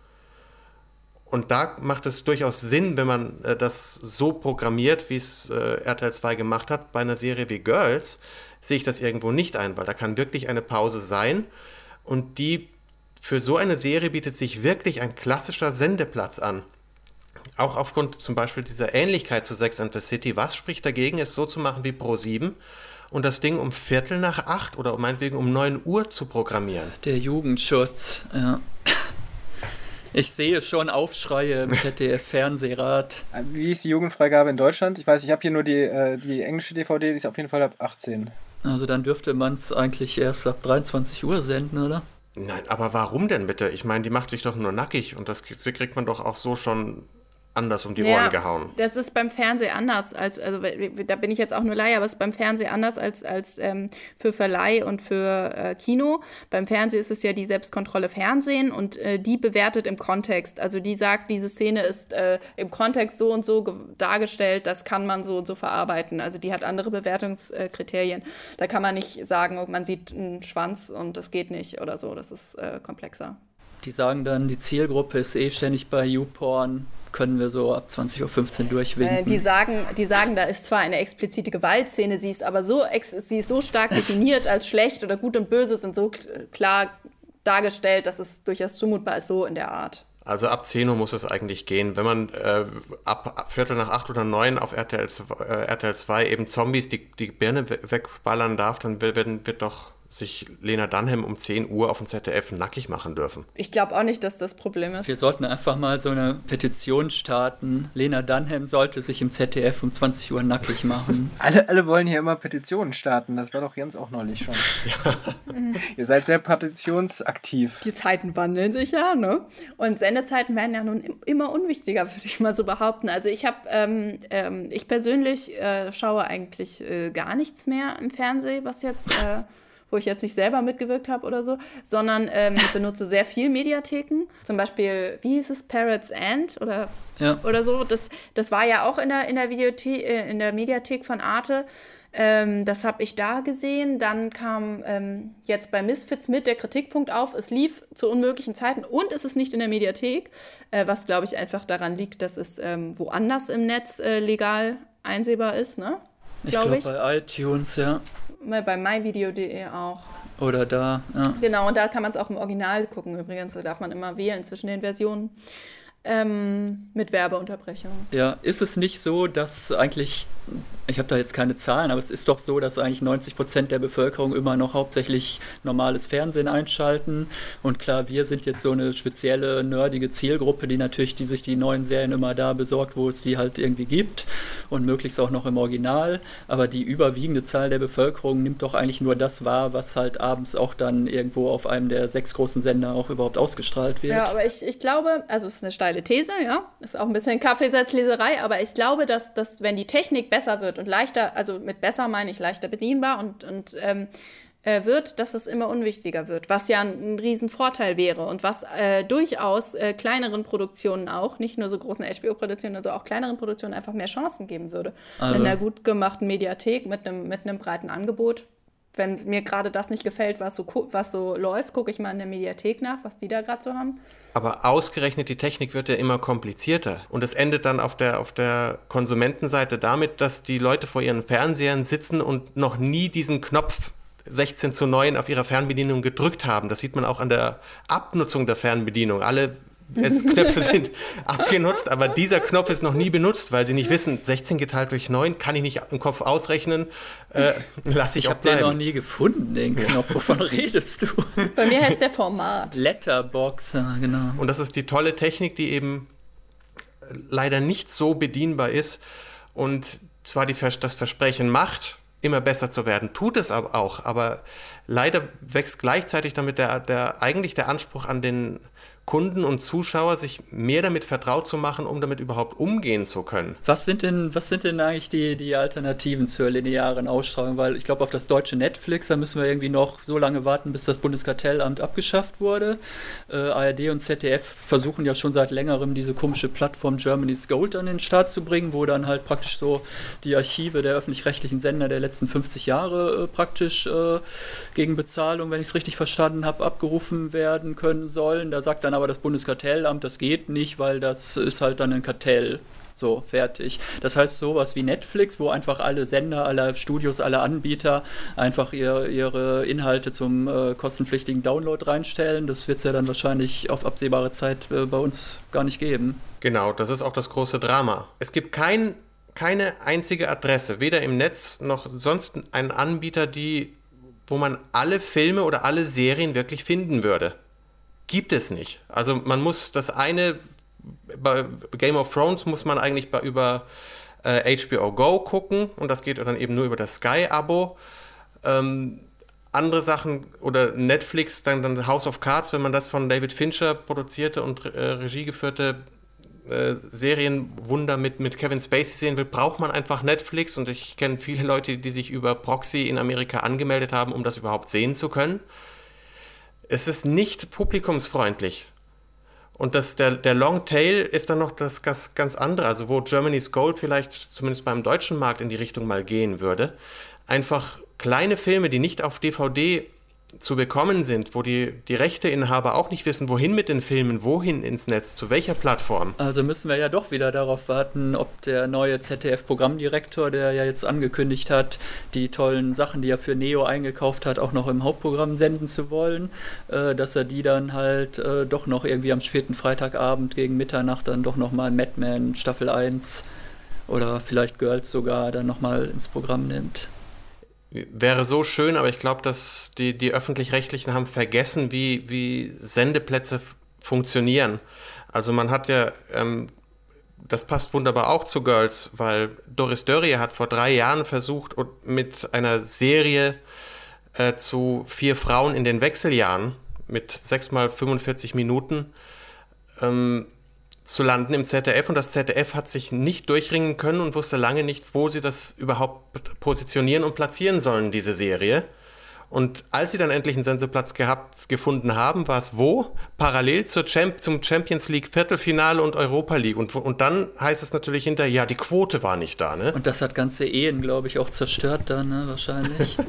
Und da macht es durchaus Sinn, wenn man äh, das so programmiert, wie es äh, RTL 2 gemacht hat. Bei einer Serie wie Girls sehe ich das irgendwo nicht ein, weil da kann wirklich eine Pause sein und die für so eine Serie bietet sich wirklich ein klassischer Sendeplatz an. Auch aufgrund zum Beispiel dieser Ähnlichkeit zu Sex and the City. Was spricht dagegen, es so zu machen wie Pro 7 und das Ding um Viertel nach acht oder meinetwegen um neun Uhr zu programmieren? Der Jugendschutz, ja. Ich sehe schon Aufschreie im ZDF-Fernsehrat. Wie ist die Jugendfreigabe in Deutschland? Ich weiß, ich habe hier nur die, äh, die englische DVD, die ist auf jeden Fall ab 18. Also dann dürfte man es eigentlich erst ab 23 Uhr senden, oder? Nein, aber warum denn bitte? Ich meine, die macht sich doch nur nackig und das kriegt man doch auch so schon anders um die ja, Ohren gehauen. Das ist beim Fernsehen anders als, also da bin ich jetzt auch nur Laie, aber es ist beim Fernsehen anders als, als ähm, für Verleih und für äh, Kino. Beim Fernsehen ist es ja die Selbstkontrolle Fernsehen und äh, die bewertet im Kontext. Also die sagt, diese Szene ist äh, im Kontext so und so dargestellt, das kann man so und so verarbeiten. Also die hat andere Bewertungskriterien. Da kann man nicht sagen, man sieht einen Schwanz und das geht nicht oder so. Das ist äh, komplexer. Die sagen dann, die Zielgruppe ist eh ständig bei YouPorn können wir so ab 20.15 Uhr durchwinken. Äh, die, sagen, die sagen, da ist zwar eine explizite Gewaltszene, sie ist aber so, sie ist so stark *laughs* definiert als schlecht oder gut und böse, sind so klar dargestellt, dass es durchaus zumutbar ist, so in der Art. Also ab 10 Uhr muss es eigentlich gehen. Wenn man äh, ab Viertel nach 8 oder 9 auf RTL, äh, RTL 2 eben Zombies die, die Birne wegballern darf, dann wird, wird doch sich Lena Dunham um 10 Uhr auf dem ZDF nackig machen dürfen. Ich glaube auch nicht, dass das Problem ist. Wir sollten einfach mal so eine Petition starten. Lena Dunham sollte sich im ZDF um 20 Uhr nackig machen. *laughs* alle, alle wollen hier immer Petitionen starten. Das war doch Jens auch neulich schon. Ja. *laughs* Ihr seid sehr petitionsaktiv. Die Zeiten wandeln sich ja, ne? Und Sendezeiten werden ja nun immer unwichtiger, würde ich mal so behaupten. Also ich habe, ähm, ähm, ich persönlich äh, schaue eigentlich äh, gar nichts mehr im Fernsehen, was jetzt... Äh, wo ich jetzt nicht selber mitgewirkt habe oder so, sondern ähm, ich benutze sehr viel Mediatheken. Zum Beispiel, wie hieß es, Parrots End oder, ja. oder so. Das, das war ja auch in der, in der, Videothek, äh, in der Mediathek von Arte. Ähm, das habe ich da gesehen. Dann kam ähm, jetzt bei Misfits mit der Kritikpunkt auf, es lief zu unmöglichen Zeiten und es ist nicht in der Mediathek, äh, was glaube ich einfach daran liegt, dass es ähm, woanders im Netz äh, legal einsehbar ist, ne? Ich glaube glaub bei iTunes, ja bei myvideo.de auch. Oder da, ja. Genau, und da kann man es auch im Original gucken übrigens. Da darf man immer wählen zwischen den Versionen. Ähm, mit Werbeunterbrechung. Ja, ist es nicht so, dass eigentlich ich habe da jetzt keine Zahlen, aber es ist doch so, dass eigentlich 90 Prozent der Bevölkerung immer noch hauptsächlich normales Fernsehen einschalten. Und klar, wir sind jetzt so eine spezielle, nerdige Zielgruppe, die natürlich die sich die neuen Serien immer da besorgt, wo es die halt irgendwie gibt und möglichst auch noch im Original. Aber die überwiegende Zahl der Bevölkerung nimmt doch eigentlich nur das wahr, was halt abends auch dann irgendwo auf einem der sechs großen Sender auch überhaupt ausgestrahlt wird. Ja, aber ich, ich glaube, also es ist eine steile These, ja, ist auch ein bisschen Kaffeesatzleserei, aber ich glaube, dass, dass wenn die Technik besser wird und leichter, also mit besser meine ich leichter bedienbar und, und ähm, äh, wird, dass es immer unwichtiger wird, was ja ein, ein Riesenvorteil wäre und was äh, durchaus äh, kleineren Produktionen auch, nicht nur so großen HBO-Produktionen, also auch kleineren Produktionen einfach mehr Chancen geben würde. Also. In einer gut gemachten Mediathek mit einem mit einem breiten Angebot wenn mir gerade das nicht gefällt, was so, was so läuft, gucke ich mal in der Mediathek nach, was die da gerade so haben. Aber ausgerechnet die Technik wird ja immer komplizierter. Und es endet dann auf der, auf der Konsumentenseite damit, dass die Leute vor ihren Fernsehern sitzen und noch nie diesen Knopf 16 zu 9 auf ihrer Fernbedienung gedrückt haben. Das sieht man auch an der Abnutzung der Fernbedienung. Alle es *laughs* Knöpfe sind abgenutzt, aber dieser Knopf ist noch nie benutzt, weil sie nicht wissen, 16 geteilt durch 9 kann ich nicht im Kopf ausrechnen, äh, lasse ich, ich habe den noch nie gefunden, den Knopf. Wovon *laughs* redest du? Bei mir heißt der Format. Letterbox, genau. Und das ist die tolle Technik, die eben leider nicht so bedienbar ist und zwar die, das Versprechen macht, immer besser zu werden, tut es aber auch, aber leider wächst gleichzeitig damit der, der eigentlich der Anspruch an den Kunden und Zuschauer sich mehr damit vertraut zu machen, um damit überhaupt umgehen zu können. Was sind denn, was sind denn eigentlich die, die Alternativen zur linearen Ausstrahlung? Weil ich glaube, auf das deutsche Netflix, da müssen wir irgendwie noch so lange warten, bis das Bundeskartellamt abgeschafft wurde. Äh, ARD und ZDF versuchen ja schon seit längerem diese komische Plattform Germany's Gold an den Start zu bringen, wo dann halt praktisch so die Archive der öffentlich-rechtlichen Sender der letzten 50 Jahre äh, praktisch äh, gegen Bezahlung, wenn ich es richtig verstanden habe, abgerufen werden können sollen. Da sagt dann aber das Bundeskartellamt, das geht nicht, weil das ist halt dann ein Kartell. So, fertig. Das heißt, sowas wie Netflix, wo einfach alle Sender, alle Studios, alle Anbieter einfach ihr, ihre Inhalte zum äh, kostenpflichtigen Download reinstellen, das wird es ja dann wahrscheinlich auf absehbare Zeit äh, bei uns gar nicht geben. Genau, das ist auch das große Drama. Es gibt kein, keine einzige Adresse, weder im Netz noch sonst einen Anbieter, die, wo man alle Filme oder alle Serien wirklich finden würde. gibt es nicht. Also man muss das eine, bei Game of Thrones muss man eigentlich bei, über äh, HBO Go gucken und das geht dann eben nur über das Sky-Abo. Ähm, andere Sachen oder Netflix, dann, dann House of Cards, wenn man das von David Fincher produzierte und äh, Regie geführte äh, Serienwunder mit, mit Kevin Spacey sehen will, braucht man einfach Netflix und ich kenne viele Leute, die sich über Proxy in Amerika angemeldet haben, um das überhaupt sehen zu können. Es ist nicht publikumsfreundlich. Und das, der, der Long Tail ist dann noch das ganz, ganz andere, also wo Germany's Gold vielleicht zumindest beim deutschen Markt in die Richtung mal gehen würde. Einfach kleine Filme, die nicht auf DVD zu bekommen sind, wo die, die Rechteinhaber auch nicht wissen, wohin mit den Filmen, wohin ins Netz, zu welcher Plattform. Also müssen wir ja doch wieder darauf warten, ob der neue ZDF-Programmdirektor, der ja jetzt angekündigt hat, die tollen Sachen, die er für Neo eingekauft hat, auch noch im Hauptprogramm senden zu wollen, äh, dass er die dann halt äh, doch noch irgendwie am späten Freitagabend gegen Mitternacht dann doch nochmal Madman Staffel 1 oder vielleicht Girls sogar dann nochmal ins Programm nimmt wäre so schön, aber ich glaube, dass die, die öffentlich-rechtlichen haben vergessen, wie, wie Sendeplätze funktionieren. Also man hat ja, ähm, das passt wunderbar auch zu Girls, weil Doris Dörrie hat vor drei Jahren versucht, mit einer Serie äh, zu vier Frauen in den Wechseljahren mit sechs mal 45 Minuten ähm, zu landen im ZDF und das ZDF hat sich nicht durchringen können und wusste lange nicht, wo sie das überhaupt positionieren und platzieren sollen, diese Serie. Und als sie dann endlich einen Senseplatz gehabt, gefunden haben, war es wo? Parallel zur Champ zum Champions League Viertelfinale und Europa League. Und, und dann heißt es natürlich hinterher, ja, die Quote war nicht da, ne? Und das hat ganze Ehen, glaube ich, auch zerstört dann, ne, wahrscheinlich. *laughs*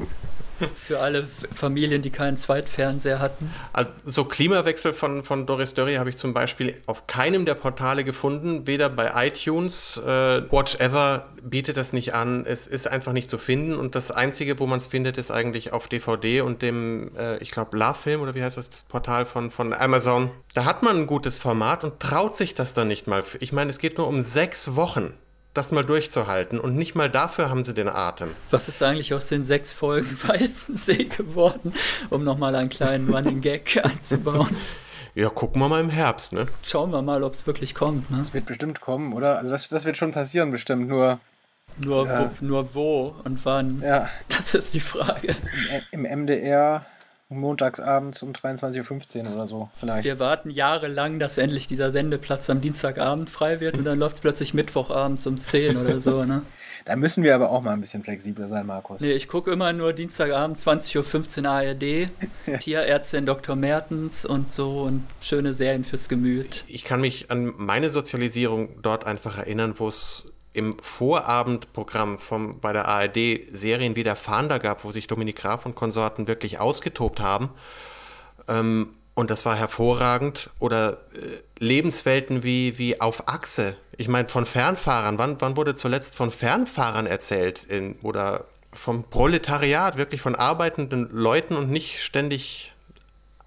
Für alle Familien, die keinen Zweitfernseher hatten. Also so Klimawechsel von, von Doris Dörrie habe ich zum Beispiel auf keinem der Portale gefunden, weder bei iTunes, äh, Watch Ever bietet das nicht an. Es ist einfach nicht zu finden und das Einzige, wo man es findet, ist eigentlich auf DVD und dem, äh, ich glaube, Love Film oder wie heißt das Portal von, von Amazon. Da hat man ein gutes Format und traut sich das dann nicht mal. Ich meine, es geht nur um sechs Wochen das mal durchzuhalten. Und nicht mal dafür haben sie den Atem. Was ist eigentlich aus den sechs Folgen *laughs* Weißensee geworden, um nochmal einen kleinen Running Gag *laughs* einzubauen? Ja, gucken wir mal im Herbst, ne? Schauen wir mal, ob es wirklich kommt, ne? Es wird bestimmt kommen, oder? Also das, das wird schon passieren, bestimmt, nur... Nur, ja. wo, nur wo und wann? Ja. Das ist die Frage. Im, im MDR montagsabends um 23.15 Uhr oder so vielleicht. Wir warten jahrelang, dass endlich dieser Sendeplatz am Dienstagabend frei wird und dann läuft es plötzlich Mittwochabends um 10 oder so, ne? *laughs* Da müssen wir aber auch mal ein bisschen flexibler sein, Markus. Nee, ich gucke immer nur Dienstagabend 20.15 Uhr ARD. *laughs* Tierärztin Dr. Mertens und so und schöne Serien fürs Gemüt. Ich kann mich an meine Sozialisierung dort einfach erinnern, wo es im Vorabendprogramm vom, bei der ARD Serien wie der Fahnder gab, wo sich Dominik Graf und Konsorten wirklich ausgetobt haben. Ähm, und das war hervorragend. Oder äh, Lebenswelten wie, wie auf Achse. Ich meine, von Fernfahrern. Wann, wann wurde zuletzt von Fernfahrern erzählt? In, oder vom Proletariat, wirklich von arbeitenden Leuten und nicht ständig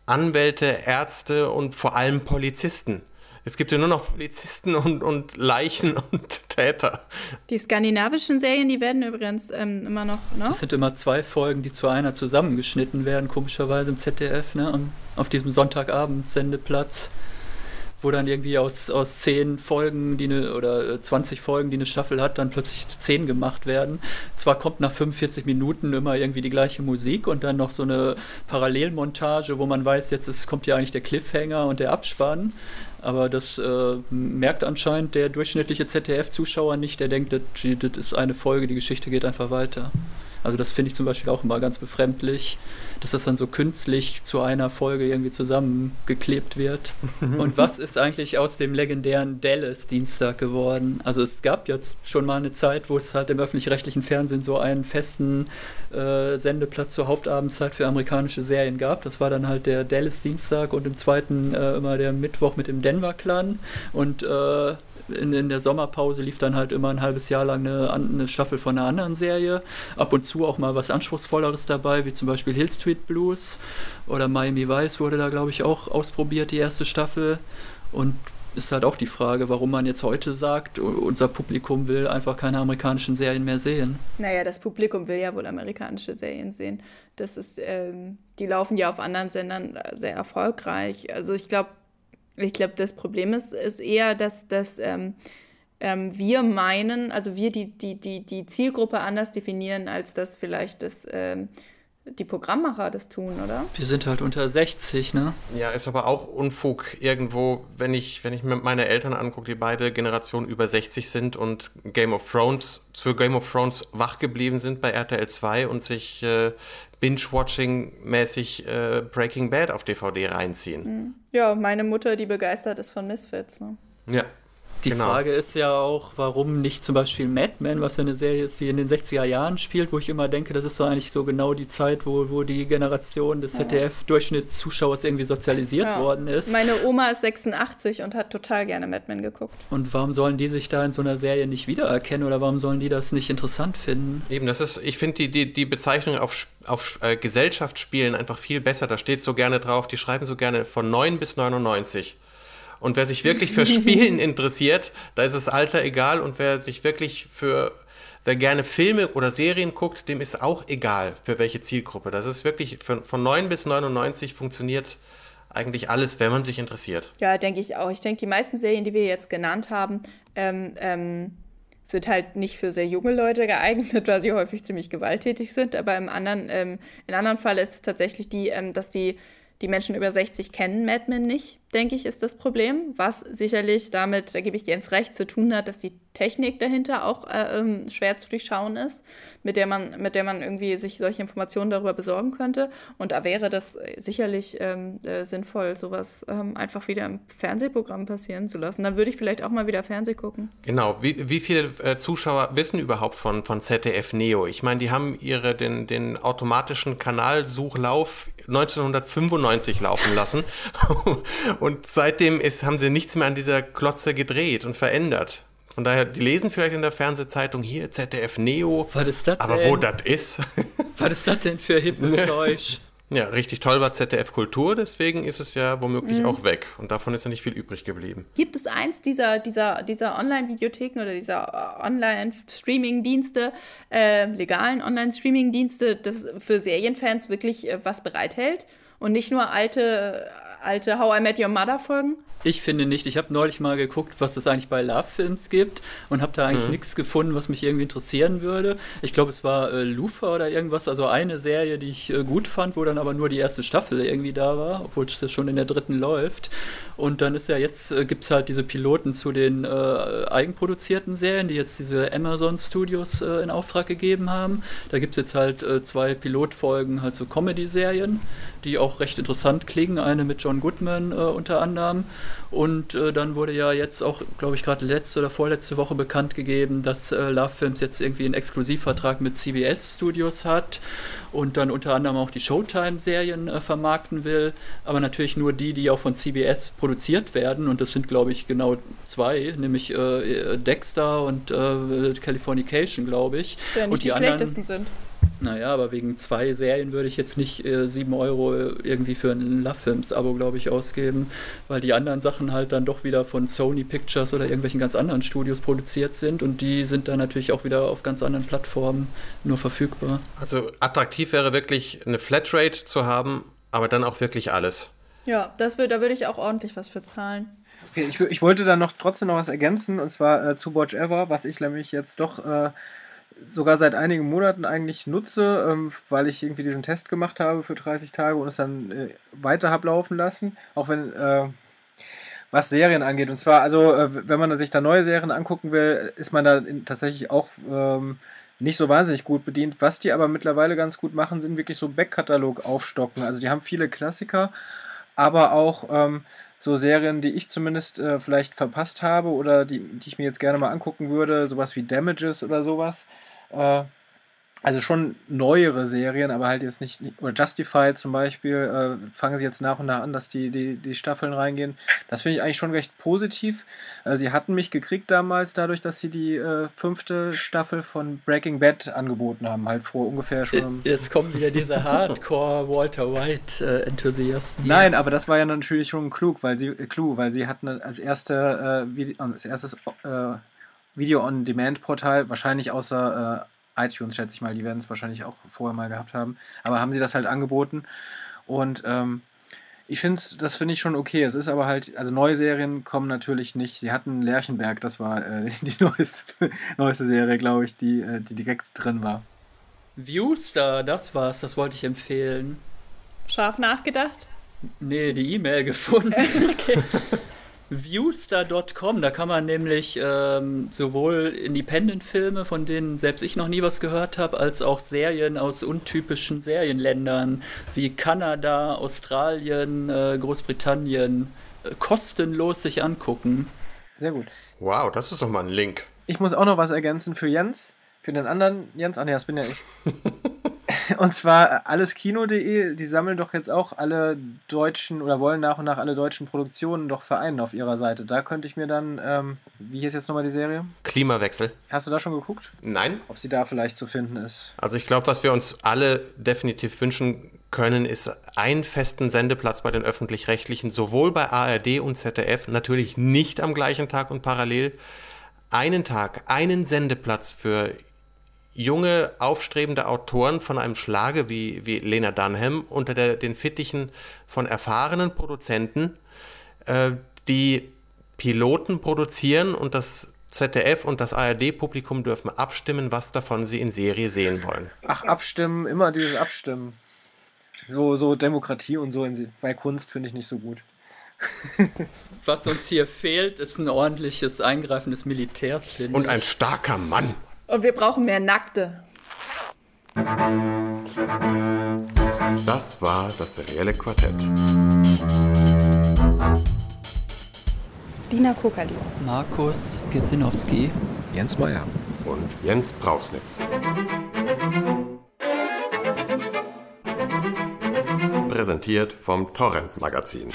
Anwälte, Ärzte und vor allem Polizisten. Es gibt ja nur noch Polizisten und, und Leichen *laughs* und Täter. Die skandinavischen Serien, die werden übrigens ähm, immer noch. Ne? Das sind immer zwei Folgen, die zu einer zusammengeschnitten werden, komischerweise im ZDF, ne? Und auf diesem Sonntagabend-Sendeplatz wo dann irgendwie aus, aus zehn Folgen, die eine, oder 20 äh, Folgen, die eine Staffel hat, dann plötzlich zehn gemacht werden. Zwar kommt nach 45 Minuten immer irgendwie die gleiche Musik und dann noch so eine Parallelmontage, wo man weiß, jetzt ist, kommt ja eigentlich der Cliffhanger und der Abspann. Aber das äh, merkt anscheinend der durchschnittliche ZDF-Zuschauer nicht. Der denkt, das, das ist eine Folge, die Geschichte geht einfach weiter. Also das finde ich zum Beispiel auch immer ganz befremdlich, dass das dann so künstlich zu einer Folge irgendwie zusammengeklebt wird. Und was ist eigentlich aus dem legendären Dallas-Dienstag geworden? Also es gab jetzt schon mal eine Zeit, wo es halt im öffentlich-rechtlichen Fernsehen so einen festen äh, Sendeplatz zur Hauptabendzeit für amerikanische Serien gab. Das war dann halt der Dallas-Dienstag und im zweiten äh, immer der Mittwoch mit dem Denver-Clan. Und äh, in, in der Sommerpause lief dann halt immer ein halbes Jahr lang eine, eine, Staffel von einer anderen Serie. Ab und zu auch mal was Anspruchsvolleres dabei, wie zum Beispiel Hill Street Blues oder Miami Vice wurde da, glaube ich, auch ausprobiert, die erste Staffel. Und ist halt auch die Frage, warum man jetzt heute sagt, unser Publikum will einfach keine amerikanischen Serien mehr sehen. Naja, das Publikum will ja wohl amerikanische Serien sehen. Das ist, ähm, die laufen ja auf anderen Sendern sehr erfolgreich. Also ich glaube, ich glaube, das Problem ist, ist eher, dass, dass ähm, ähm, wir meinen, also wir die, die, die, die Zielgruppe anders definieren, als das vielleicht das ähm, die Programmmacher das tun, oder? Wir sind halt unter 60, ne? Ja, ist aber auch Unfug irgendwo, wenn ich, wenn ich mir meine Eltern angucke, die beide Generationen über 60 sind und Game of Thrones, für Game of Thrones wach geblieben sind bei RTL 2 und sich äh, Binge-Watching-mäßig äh, Breaking Bad auf DVD reinziehen. Mhm. Ja, meine Mutter, die begeistert ist von Misfits, ne? Ja, die genau. Frage ist ja auch, warum nicht zum Beispiel Mad Men, was ja eine Serie ist, die in den 60er Jahren spielt, wo ich immer denke, das ist doch eigentlich so genau die Zeit, wo, wo die Generation des ZDF-Durchschnittszuschauers irgendwie sozialisiert ja. worden ist. Meine Oma ist 86 und hat total gerne Mad Men geguckt. Und warum sollen die sich da in so einer Serie nicht wiedererkennen oder warum sollen die das nicht interessant finden? Eben, das ist, ich finde die, die, die Bezeichnung auf, auf äh, Gesellschaftsspielen einfach viel besser. Da steht so gerne drauf, die schreiben so gerne von 9 bis 99. Und wer sich wirklich für Spielen *laughs* interessiert, da ist das Alter egal. Und wer sich wirklich für, wer gerne Filme oder Serien guckt, dem ist auch egal, für welche Zielgruppe. Das ist wirklich von, von 9 bis 99 funktioniert eigentlich alles, wenn man sich interessiert. Ja, denke ich auch. Ich denke, die meisten Serien, die wir jetzt genannt haben, ähm, ähm, sind halt nicht für sehr junge Leute geeignet, *laughs* weil sie häufig ziemlich gewalttätig sind. Aber im anderen, ähm, in anderen Fall ist es tatsächlich die, ähm, dass die die Menschen über 60 kennen Mad Men nicht, denke ich, ist das Problem. Was sicherlich damit, da gebe ich Jens recht, zu tun hat, dass die Technik dahinter auch äh, ähm, schwer zu durchschauen ist, mit der man, mit der man irgendwie sich solche Informationen darüber besorgen könnte. Und da wäre das sicherlich ähm, äh, sinnvoll, sowas ähm, einfach wieder im Fernsehprogramm passieren zu lassen. Dann würde ich vielleicht auch mal wieder Fernseh gucken. Genau. Wie, wie viele äh, Zuschauer wissen überhaupt von, von ZDF Neo? Ich meine, die haben ihre den, den automatischen Kanalsuchlauf 1995 laufen lassen. Und seitdem ist, haben sie nichts mehr an dieser Klotze gedreht und verändert. Von daher, die lesen vielleicht in der Fernsehzeitung hier ZDF Neo. Was ist das aber denn? wo das ist? *laughs* Was ist das denn für hippes Zeug? Ja, richtig toll war ZDF Kultur, deswegen ist es ja womöglich mhm. auch weg. Und davon ist ja nicht viel übrig geblieben. Gibt es eins dieser, dieser, dieser Online-Videotheken oder dieser äh, Online-Streaming-Dienste, äh, legalen Online-Streaming-Dienste, das für Serienfans wirklich äh, was bereithält? Und nicht nur alte, alte How I Met Your Mother Folgen? Ich finde nicht. Ich habe neulich mal geguckt, was es eigentlich bei Love Films gibt und habe da eigentlich mhm. nichts gefunden, was mich irgendwie interessieren würde. Ich glaube, es war äh, Lufa oder irgendwas, also eine Serie, die ich äh, gut fand, wo dann aber nur die erste Staffel irgendwie da war, obwohl es schon in der dritten läuft. Und dann ist ja jetzt, äh, gibt es halt diese Piloten zu den äh, eigenproduzierten Serien, die jetzt diese Amazon Studios äh, in Auftrag gegeben haben. Da gibt es jetzt halt äh, zwei Pilotfolgen, halt so Comedy-Serien, die auch recht interessant klingen. Eine mit John Goodman unter anderem. Und äh, dann wurde ja jetzt auch, glaube ich, gerade letzte oder vorletzte Woche bekannt gegeben, dass äh, Love Films jetzt irgendwie einen Exklusivvertrag mit CBS Studios hat und dann unter anderem auch die Showtime-Serien äh, vermarkten will. Aber natürlich nur die, die auch von CBS produziert werden. Und das sind, glaube ich, genau zwei, nämlich äh, Dexter und äh, Californication, glaube ich. Ja, nicht und die, die anderen, schlechtesten sind. Naja, aber wegen zwei Serien würde ich jetzt nicht äh, 7 Euro irgendwie für ein Love Films-Abo, glaube ich, ausgeben, weil die anderen Sachen halt dann doch wieder von Sony Pictures oder irgendwelchen ganz anderen Studios produziert sind und die sind dann natürlich auch wieder auf ganz anderen Plattformen nur verfügbar. Also attraktiv wäre wirklich eine Flatrate zu haben, aber dann auch wirklich alles. Ja, das wird, da würde ich auch ordentlich was für zahlen. Okay, ich, ich wollte da noch trotzdem noch was ergänzen und zwar äh, zu Watch Ever, was ich nämlich jetzt doch äh, sogar seit einigen Monaten eigentlich nutze, ähm, weil ich irgendwie diesen Test gemacht habe für 30 Tage und es dann äh, weiter habe laufen lassen, auch wenn äh, was Serien angeht. Und zwar, also äh, wenn man sich da neue Serien angucken will, ist man da in, tatsächlich auch ähm, nicht so wahnsinnig gut bedient. Was die aber mittlerweile ganz gut machen, sind wirklich so Backkatalog aufstocken. Also die haben viele Klassiker, aber auch ähm, so Serien, die ich zumindest äh, vielleicht verpasst habe oder die, die ich mir jetzt gerne mal angucken würde, sowas wie Damages oder sowas. Äh, also schon neuere Serien, aber halt jetzt nicht, oder Justified zum Beispiel, äh, fangen sie jetzt nach und nach an, dass die, die, die Staffeln reingehen. Das finde ich eigentlich schon recht positiv. Äh, sie hatten mich gekriegt damals dadurch, dass sie die äh, fünfte Staffel von Breaking Bad angeboten haben, halt vor ungefähr schon. Jetzt kommen wieder diese Hardcore Walter White äh, Enthusiasten. Nein, aber das war ja natürlich schon klug, weil sie, äh, Clou, weil sie hatten als erste, äh, Video, als erstes Video-on-Demand-Portal, wahrscheinlich außer iTunes, schätze ich mal, die werden es wahrscheinlich auch vorher mal gehabt haben. Aber haben sie das halt angeboten. Und ähm, ich finde, das finde ich schon okay. Es ist aber halt, also neue Serien kommen natürlich nicht. Sie hatten Lerchenberg, das war äh, *laughs* die neueste, neueste Serie, glaube ich, die, äh, die direkt drin war. Viewstar, das war's, das wollte ich empfehlen. Scharf nachgedacht? Nee, die E-Mail gefunden. *laughs* okay. *laughs* Viewstar.com, da kann man nämlich ähm, sowohl Independent-Filme, von denen selbst ich noch nie was gehört habe, als auch Serien aus untypischen Serienländern wie Kanada, Australien, äh, Großbritannien äh, kostenlos sich angucken. Sehr gut. Wow, das ist doch mal ein Link. Ich muss auch noch was ergänzen für Jens. Für den anderen Jens. Ach nee, das bin ja ich. *laughs* Und zwar alleskino.de, die sammeln doch jetzt auch alle deutschen oder wollen nach und nach alle deutschen Produktionen doch vereinen auf ihrer Seite. Da könnte ich mir dann, ähm, wie hieß jetzt nochmal die Serie? Klimawechsel. Hast du da schon geguckt? Nein. Ob sie da vielleicht zu finden ist. Also ich glaube, was wir uns alle definitiv wünschen können, ist einen festen Sendeplatz bei den öffentlich-rechtlichen, sowohl bei ARD und ZDF, natürlich nicht am gleichen Tag und parallel. Einen Tag, einen Sendeplatz für junge, aufstrebende Autoren von einem Schlage wie, wie Lena Dunham unter der, den Fittichen von erfahrenen Produzenten, äh, die Piloten produzieren und das ZDF und das ARD-Publikum dürfen abstimmen, was davon sie in Serie sehen wollen. Ach, abstimmen, immer dieses Abstimmen. So, so Demokratie und so in, bei Kunst finde ich nicht so gut. Was uns hier fehlt, ist ein ordentliches Eingreifen des Militärs, finde Und ein starker Mann. Und wir brauchen mehr Nackte. Das war das serielle Quartett. Lina Kokali. Markus Gierzinowski. Jens Meyer. Und Jens Brausnitz. Präsentiert vom Torrent Magazin.